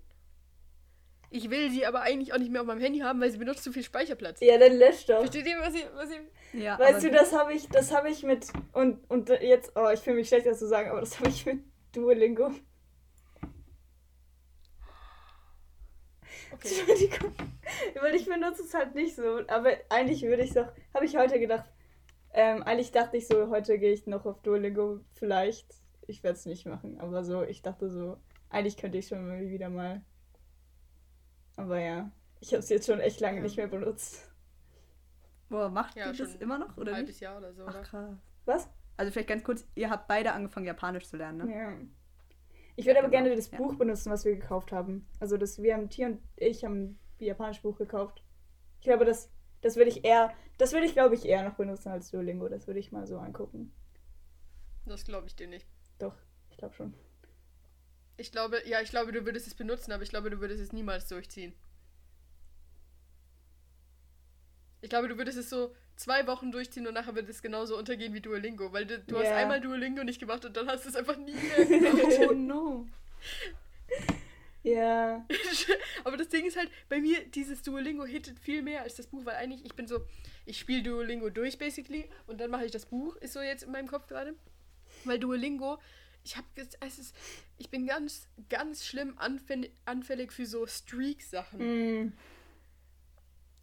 Ich will sie aber eigentlich auch nicht mehr auf meinem Handy haben, weil sie benutzt zu viel Speicherplatz. Ja, dann lösch doch. Versteht ihr, was ich, was ich Ja, Weißt du, das habe ich, das habe ich mit und und jetzt, oh, ich fühle mich schlecht, das zu sagen, aber das habe ich mit Duolingo. Okay. Entschuldigung. Weil ich benutze es halt nicht so. Aber eigentlich würde ich es auch. Habe ich heute gedacht. Ähm, eigentlich dachte ich so, heute gehe ich noch auf Duolingo. Vielleicht. Ich werde es nicht machen. Aber so, ich dachte so, eigentlich könnte ich schon mal wieder mal. Aber ja. Ich habe es jetzt schon echt lange nicht mehr benutzt. Boah, macht Ja, ihr das schon immer noch oder ein halbes nicht? Jahr oder so. Ach Oder? krass. Was? Also vielleicht ganz kurz, ihr habt beide angefangen Japanisch zu lernen, ne? Ja. Ich würde aber genau, gerne das ja. Buch benutzen, was wir gekauft haben. Also das, wir haben Tier und ich haben ein japanisches Buch gekauft. Ich glaube, das, das würde ich eher, das würde ich glaube ich eher noch benutzen als Duolingo. Das würde ich mal so angucken. Das glaube ich dir nicht. Doch, ich glaube schon. Ich glaube, ja, ich glaube, du würdest es benutzen, aber ich glaube, du würdest es niemals durchziehen. Ich glaube, du würdest es so zwei Wochen durchziehen und nachher wird es genauso untergehen wie Duolingo, weil du, du hast Ja. einmal Duolingo nicht gemacht und dann hast du es einfach nie mehr (laughs) gemacht. Oh no. Ja. (laughs) Aber das Ding ist halt, bei mir, dieses Duolingo hittet viel mehr als das Buch, weil eigentlich, ich bin so, ich spiele Duolingo durch, basically, und dann mache ich das Buch, ist so jetzt in meinem Kopf gerade. Weil Duolingo, ich habe es ist, ich bin ganz, ganz schlimm anfällig, anfällig für so Streak-Sachen. Mm.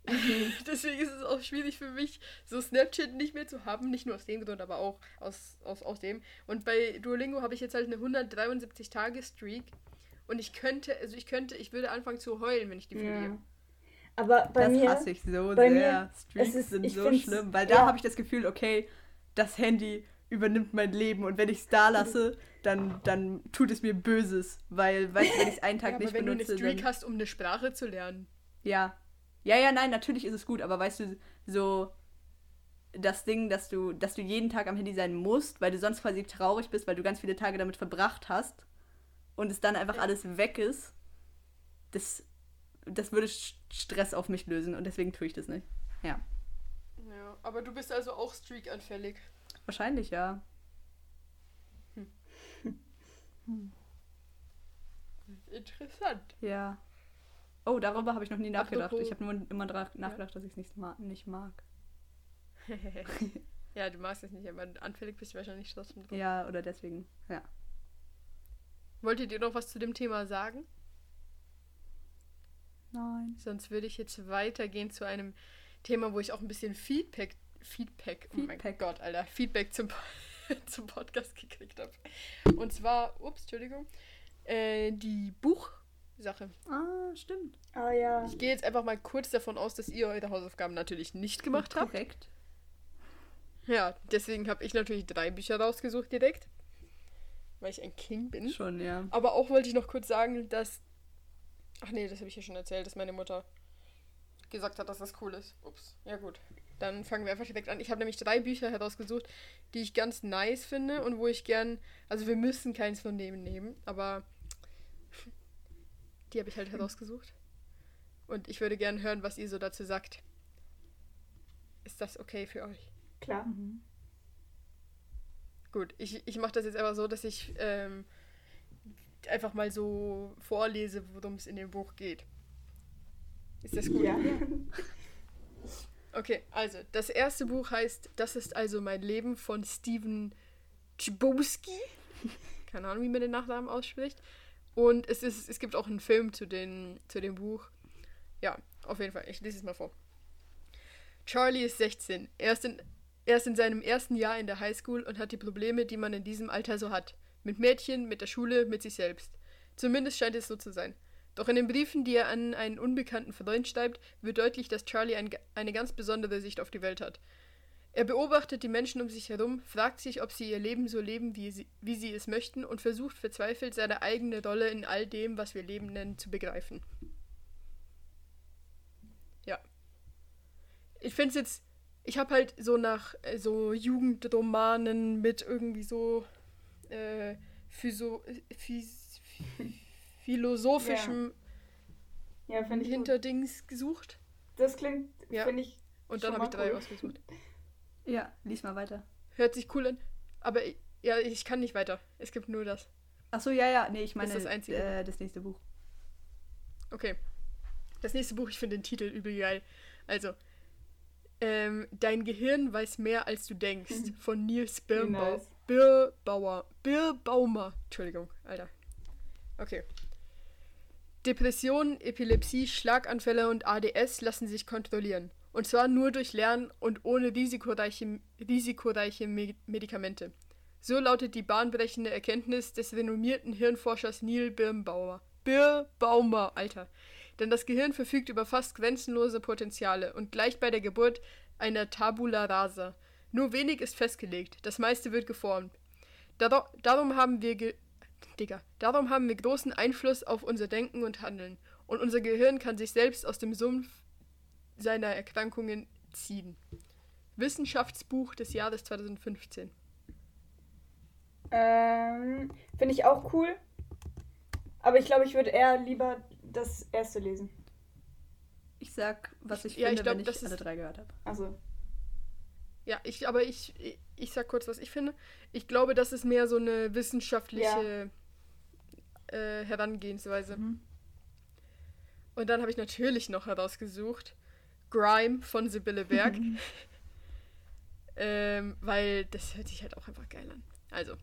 (laughs) Deswegen ist es auch schwierig für mich, so Snapchat nicht mehr zu haben. Nicht nur aus dem Grund, aber auch aus, aus, aus dem. Und bei Duolingo habe ich jetzt halt eine 173-Tage-Streak. Und ich könnte, also ich könnte, ich würde anfangen zu heulen, wenn ich die verliere. ja. Aber bei das mir. hasse ich so bei sehr. mir- Streaks es ist- sind so schlimm, weil da ja. habe ich das Gefühl, okay, das Handy übernimmt mein Leben und wenn ich es da lasse, dann, dann tut es mir Böses, weil, weißt du, wenn ich es einen Tag Ja, aber nicht wenn benutze, du eine Streak hast, um eine Sprache zu lernen. ja. Ja, ja, nein, natürlich ist es gut, aber weißt du, so das Ding, dass du, dass du jeden Tag am Handy sein musst, weil du sonst quasi traurig bist, weil du ganz viele Tage damit verbracht hast und es dann einfach alles weg ist, das, das würde Stress auf mich lösen und deswegen tue ich das nicht. Ja. Ja, aber du bist also auch Streak-anfällig. Wahrscheinlich, ja. Interessant. Ja. Oh, darüber habe ich noch nie nachgedacht. Apropos- Ich habe nur immer nachgedacht, dass ich es nicht, ma nicht mag. (laughs) ja, du magst es nicht, aber anfällig bist du wahrscheinlich trotzdem drauf. Ja, oder deswegen. Ja. Wolltet ihr noch was zu dem Thema sagen? Nein. Sonst würde ich jetzt weitergehen zu einem Thema, wo ich auch ein bisschen Feedback, Feedback, oh mein. Gott, Alter, Feedback zum, (laughs) zum Podcast gekriegt habe. Und zwar, ups, Entschuldigung, äh, die Buchsache. Ah, stimmt. Ah ja. Ich gehe jetzt einfach mal kurz davon aus, dass ihr eure Hausaufgaben natürlich nicht gemacht habt. Korrekt. Ja, deswegen habe ich natürlich drei Bücher rausgesucht direkt, weil ich ein King bin. Schon, ja. Aber auch wollte ich noch kurz sagen, dass. Ach nee, das habe ich ja schon erzählt, dass meine Mutter gesagt hat, dass das cool ist. Ups. Ja, gut. Dann fangen wir einfach direkt an. Ich habe nämlich drei Bücher herausgesucht, die ich ganz nice finde und wo ich gern. Also, wir müssen keins von denen nehmen, aber. Die habe ich halt herausgesucht. Und ich würde gern hören, was ihr so dazu sagt. Ist das okay für euch? Klar. Mhm. Gut, ich, ich mache das jetzt einfach so, dass ich ähm, einfach mal so vorlese, worum es in dem Buch geht. Ist das gut? Ja. Okay, also das erste Buch heißt Das ist also mein Leben von Steven Chbosky. Keine Ahnung, wie man den Nachnamen ausspricht. Und es, ist, es gibt auch einen Film zu, den, zu dem Buch. Ja, auf jeden Fall. Ich lese es mal vor. Charlie ist 16. Er ist, in, er ist in seinem ersten Jahr in der Highschool und hat die Probleme, die man in diesem Alter so hat. Mit Mädchen, mit der Schule, mit sich selbst. Zumindest scheint es so zu sein. Doch in den Briefen, die er an einen unbekannten Freund schreibt, wird deutlich, dass Charlie ein, eine ganz besondere Sicht auf die Welt hat. Er beobachtet die Menschen um sich herum, fragt sich, ob sie ihr Leben so leben, wie sie, wie sie es möchten, und versucht verzweifelt, seine eigene Rolle in all dem, was wir Leben nennen, zu begreifen. Ja. Ich finde es jetzt, ich habe halt so nach äh, so Jugendromanen mit irgendwie so äh, physio, phys, philosophischem Ja, finde ich gut. Hinterdings gesucht. Das klingt, Ja. finde ich. Und dann habe ich drei cool. ausgesucht. (laughs) Ja, lies mal weiter. Hört sich cool an. Aber ich, ja, ich kann nicht weiter. Es gibt nur das. Achso, ja, ja, nee, ich meine Das ist das Einzige. Äh, das nächste Buch. Okay. Das nächste Buch, ich finde den Titel übel geil. Also, ähm, Dein Gehirn weiß mehr, als du denkst, (laughs) von Nils Birnbau. nice. Birbauer. Birbaumer. Entschuldigung, Alter. Okay. Depressionen, Epilepsie, Schlaganfälle und ADS lassen sich kontrollieren. Und zwar nur durch Lernen und ohne risikoreiche, risikoreiche Me Medikamente. So lautet die bahnbrechende Erkenntnis des renommierten Hirnforschers Neil Birnbaumer. Birbaumer, Alter. Denn das Gehirn verfügt über fast grenzenlose Potenziale und gleicht bei der Geburt einer Tabula rasa. Nur wenig ist festgelegt, das meiste wird geformt. Darum haben wir ge Digga, darum haben wir großen Einfluss auf unser Denken und Handeln. Und unser Gehirn kann sich selbst aus dem Sumpf seiner Erkrankungen ziehen. Wissenschaftsbuch des Jahres 2015. Ähm, Finde ich auch cool. Aber ich glaube, ich würde eher lieber das erste lesen. Ich sag, was ich Ja, ich finde, glaub, wenn ich das alle drei gehört habe. Also, Ja, ich, aber ich, ich, ich sag kurz, was ich finde. Ich glaube, das ist mehr so eine wissenschaftliche äh, Herangehensweise. Mhm. Und dann habe ich natürlich noch herausgesucht Grime von Sibylle Berg. (laughs) ähm, weil das hört sich halt auch einfach geil an. Also.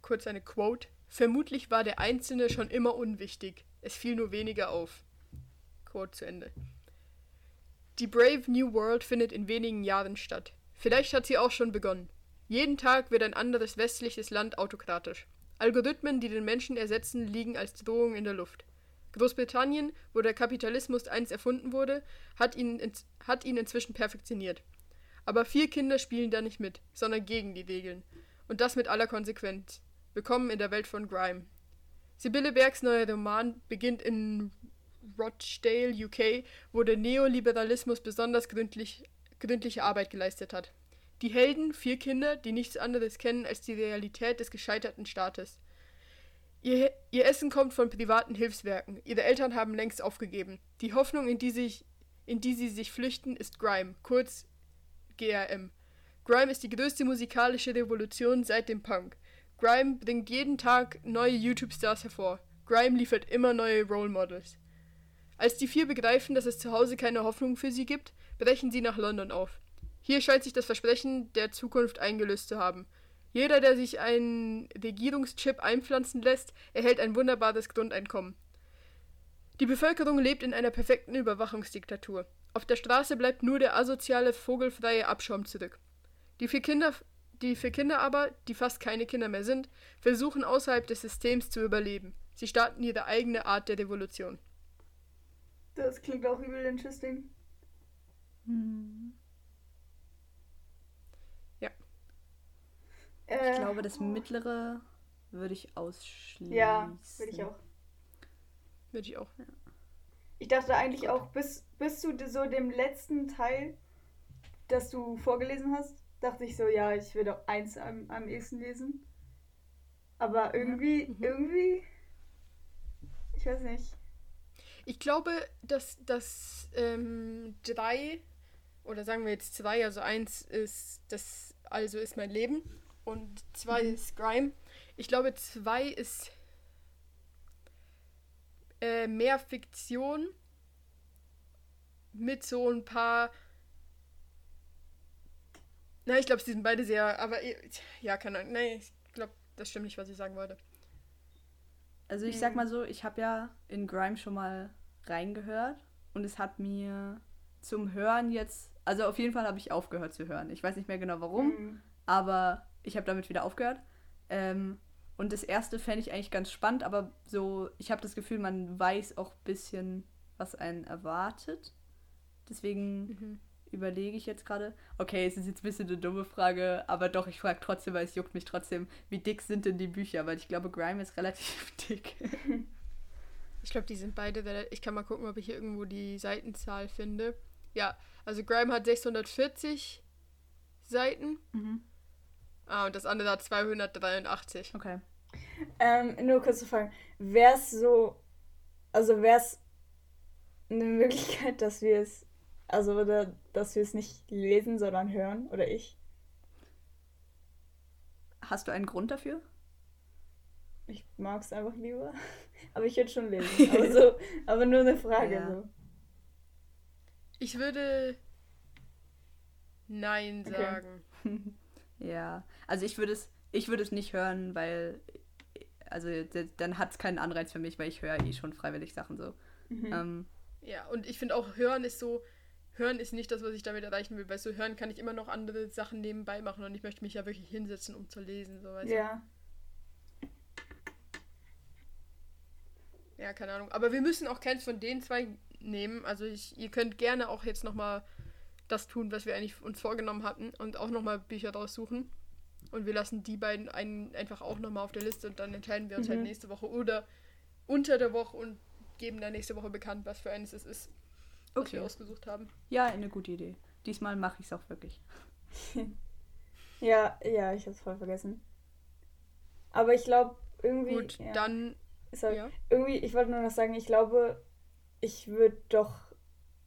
Kurz eine Quote. Vermutlich war der Einzelne schon immer unwichtig. Es fiel nur weniger auf. Quote zu Ende. Die Brave New World findet in wenigen Jahren statt. Vielleicht hat sie auch schon begonnen. Jeden Tag wird ein anderes westliches Land autokratisch. Algorithmen, die den Menschen ersetzen, liegen als Drohung in der Luft. Großbritannien, wo der Kapitalismus einst erfunden wurde, hat ihn, ins- hat ihn inzwischen perfektioniert. Aber vier Kinder spielen da nicht mit, sondern gegen die Regeln. Und das mit aller Konsequenz. Willkommen in der Welt von Grime. Sibylle Bergs neuer Roman beginnt in Rochdale, UK, wo der Neoliberalismus besonders gründlich, gründliche Arbeit geleistet hat. Die Helden, vier Kinder, die nichts anderes kennen als die Realität des gescheiterten Staates. Ihr, ihr Essen kommt von privaten Hilfswerken. Ihre Eltern haben längst aufgegeben. Die Hoffnung, in die, sich, in die sie sich flüchten, ist Grime, kurz GRM. Grime ist die größte musikalische Revolution seit dem Punk. Grime bringt jeden Tag neue YouTube-Stars hervor. Grime liefert immer neue Role Models. Als die vier begreifen, dass es zu Hause keine Hoffnung für sie gibt, brechen sie nach London auf. Hier scheint sich das Versprechen der Zukunft eingelöst zu haben. Jeder, der sich einen Regierungschip einpflanzen lässt, erhält ein wunderbares Grundeinkommen. Die Bevölkerung lebt in einer perfekten Überwachungsdiktatur. Auf der Straße bleibt nur der asoziale, vogelfreie Abschaum zurück. Die vier Kinder, die vier Kinder aber, die fast keine Kinder mehr sind, versuchen außerhalb des Systems zu überleben. Sie starten ihre eigene Art der Revolution. Das klingt auch übel interesting. Hm. Äh, Ich glaube, das mittlere würde ich ausschließen. Ja, würde ich auch. Würde ich auch. Ich dachte eigentlich auch, bis, bis zu so dem letzten Teil, das du vorgelesen hast, dachte ich so, ja, ich würde auch eins am, am ehesten lesen. Aber irgendwie, Mhm. irgendwie, ich weiß nicht. Ich glaube, dass das ähm, drei, oder sagen wir jetzt zwei, also eins ist das, also ist mein Leben und zwei ist Grime. Ich glaube, zwei ist äh, mehr Fiktion mit so ein paar. Nein, ich glaube, sie sind beide sehr, aber ja, keine Ahnung. Nein, ich glaube, das stimmt nicht, was ich sagen wollte. Also ich sag mal so, ich habe ja in Grime schon mal reingehört und es hat mir zum Hören jetzt, also auf jeden Fall habe ich aufgehört zu hören. Ich weiß nicht mehr genau warum, Mhm. aber ich habe damit wieder aufgehört. Ähm, und das erste fände ich eigentlich ganz spannend, aber so, ich habe das Gefühl, man weiß auch ein bisschen, was einen erwartet. Deswegen Mhm. Überlege ich jetzt gerade. Okay, es ist jetzt ein bisschen eine dumme Frage, aber doch, ich frage trotzdem, weil es juckt mich trotzdem, wie dick sind denn die Bücher? Weil ich glaube, Grime ist relativ (laughs) dick. Ich glaube, die sind beide. Ich kann mal gucken, ob ich hier irgendwo die Seitenzahl finde. Ja, also Grime hat 640 Seiten. Mhm. Ah, und das andere hat 283. Okay. Ähm, nur kurz zu fragen, wäre es so, also wäre es eine Möglichkeit, dass wir es, also oder, dass wir es nicht lesen, sondern hören, oder ich? hast du einen Grund dafür? Ich mag es einfach lieber. (laughs) Aber ich würde schon lesen. (laughs) Aber, so, aber nur eine Frage. Ja. So. Ich würde Nein Okay. sagen. (laughs) Ja, also ich würde es, ich würde es nicht hören, weil, also dann hat es keinen Anreiz für mich, weil ich höre eh schon freiwillig Sachen so. Mhm. Ähm, Ja, und ich finde auch, Hören ist so, Hören ist nicht das, was ich damit erreichen will. Weißt du, Hören kann ich immer noch andere Sachen nebenbei machen und ich möchte mich ja wirklich hinsetzen, um zu lesen. So, weißt Ja. du? Ja, keine Ahnung. Aber wir müssen auch keins von den zwei nehmen. Also ich, ihr könnt gerne auch jetzt nochmal das tun, was wir eigentlich uns vorgenommen hatten und auch nochmal Bücher raussuchen. Und wir lassen die beiden einen einfach auch nochmal auf der Liste und dann entscheiden wir uns halt Mhm. nächste Woche oder unter der Woche und geben dann nächste Woche bekannt, was für eines es ist, was okay. wir ausgesucht haben. Ja, eine gute Idee. Diesmal mache ich es auch wirklich. (laughs) Ja, ja, ich hab's voll vergessen. Aber ich glaube, irgendwie. Gut, ja, dann halt, ja. Irgendwie, ich wollte nur noch sagen, ich glaube, ich würde doch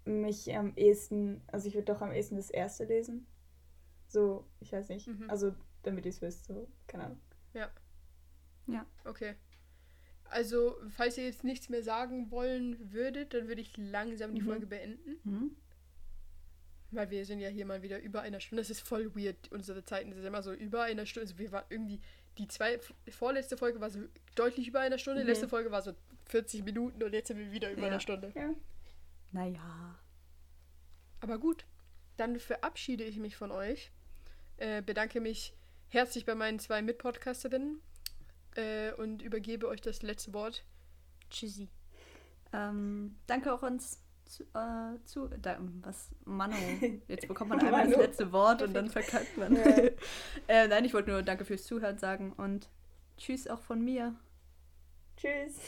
mich am ehesten, also ich würde doch am ehesten das erste lesen. So, ich weiß nicht. Mhm. Also, damit ihr es wisst, so, keine Ahnung. Okay. Also, falls ihr jetzt nichts mehr sagen wollen würdet, dann würde ich langsam die Mhm. Folge beenden. Mhm. Weil wir sind ja hier mal wieder über einer Stunde. Das ist voll weird. Unsere Zeiten sind immer so über einer Stunde. Also wir waren irgendwie, die zwei, vorletzte Folge war so deutlich über einer Stunde. Mhm. Letzte Folge war so 40 Minuten und jetzt sind wir wieder über Ja. einer Stunde. Ja. Naja. Aber gut, dann verabschiede ich mich von euch. Äh, bedanke mich herzlich bei meinen zwei Mitpodcasterinnen äh, und übergebe euch das letzte Wort. Tschüssi. Ähm, danke auch uns zu, äh, zu da, was, Mano. (laughs) Jetzt bekommt man einmal das letzte Wort und dann verkackt man. Ja. (laughs) äh, nein, ich wollte nur danke fürs Zuhören sagen und tschüss auch von mir. Tschüss.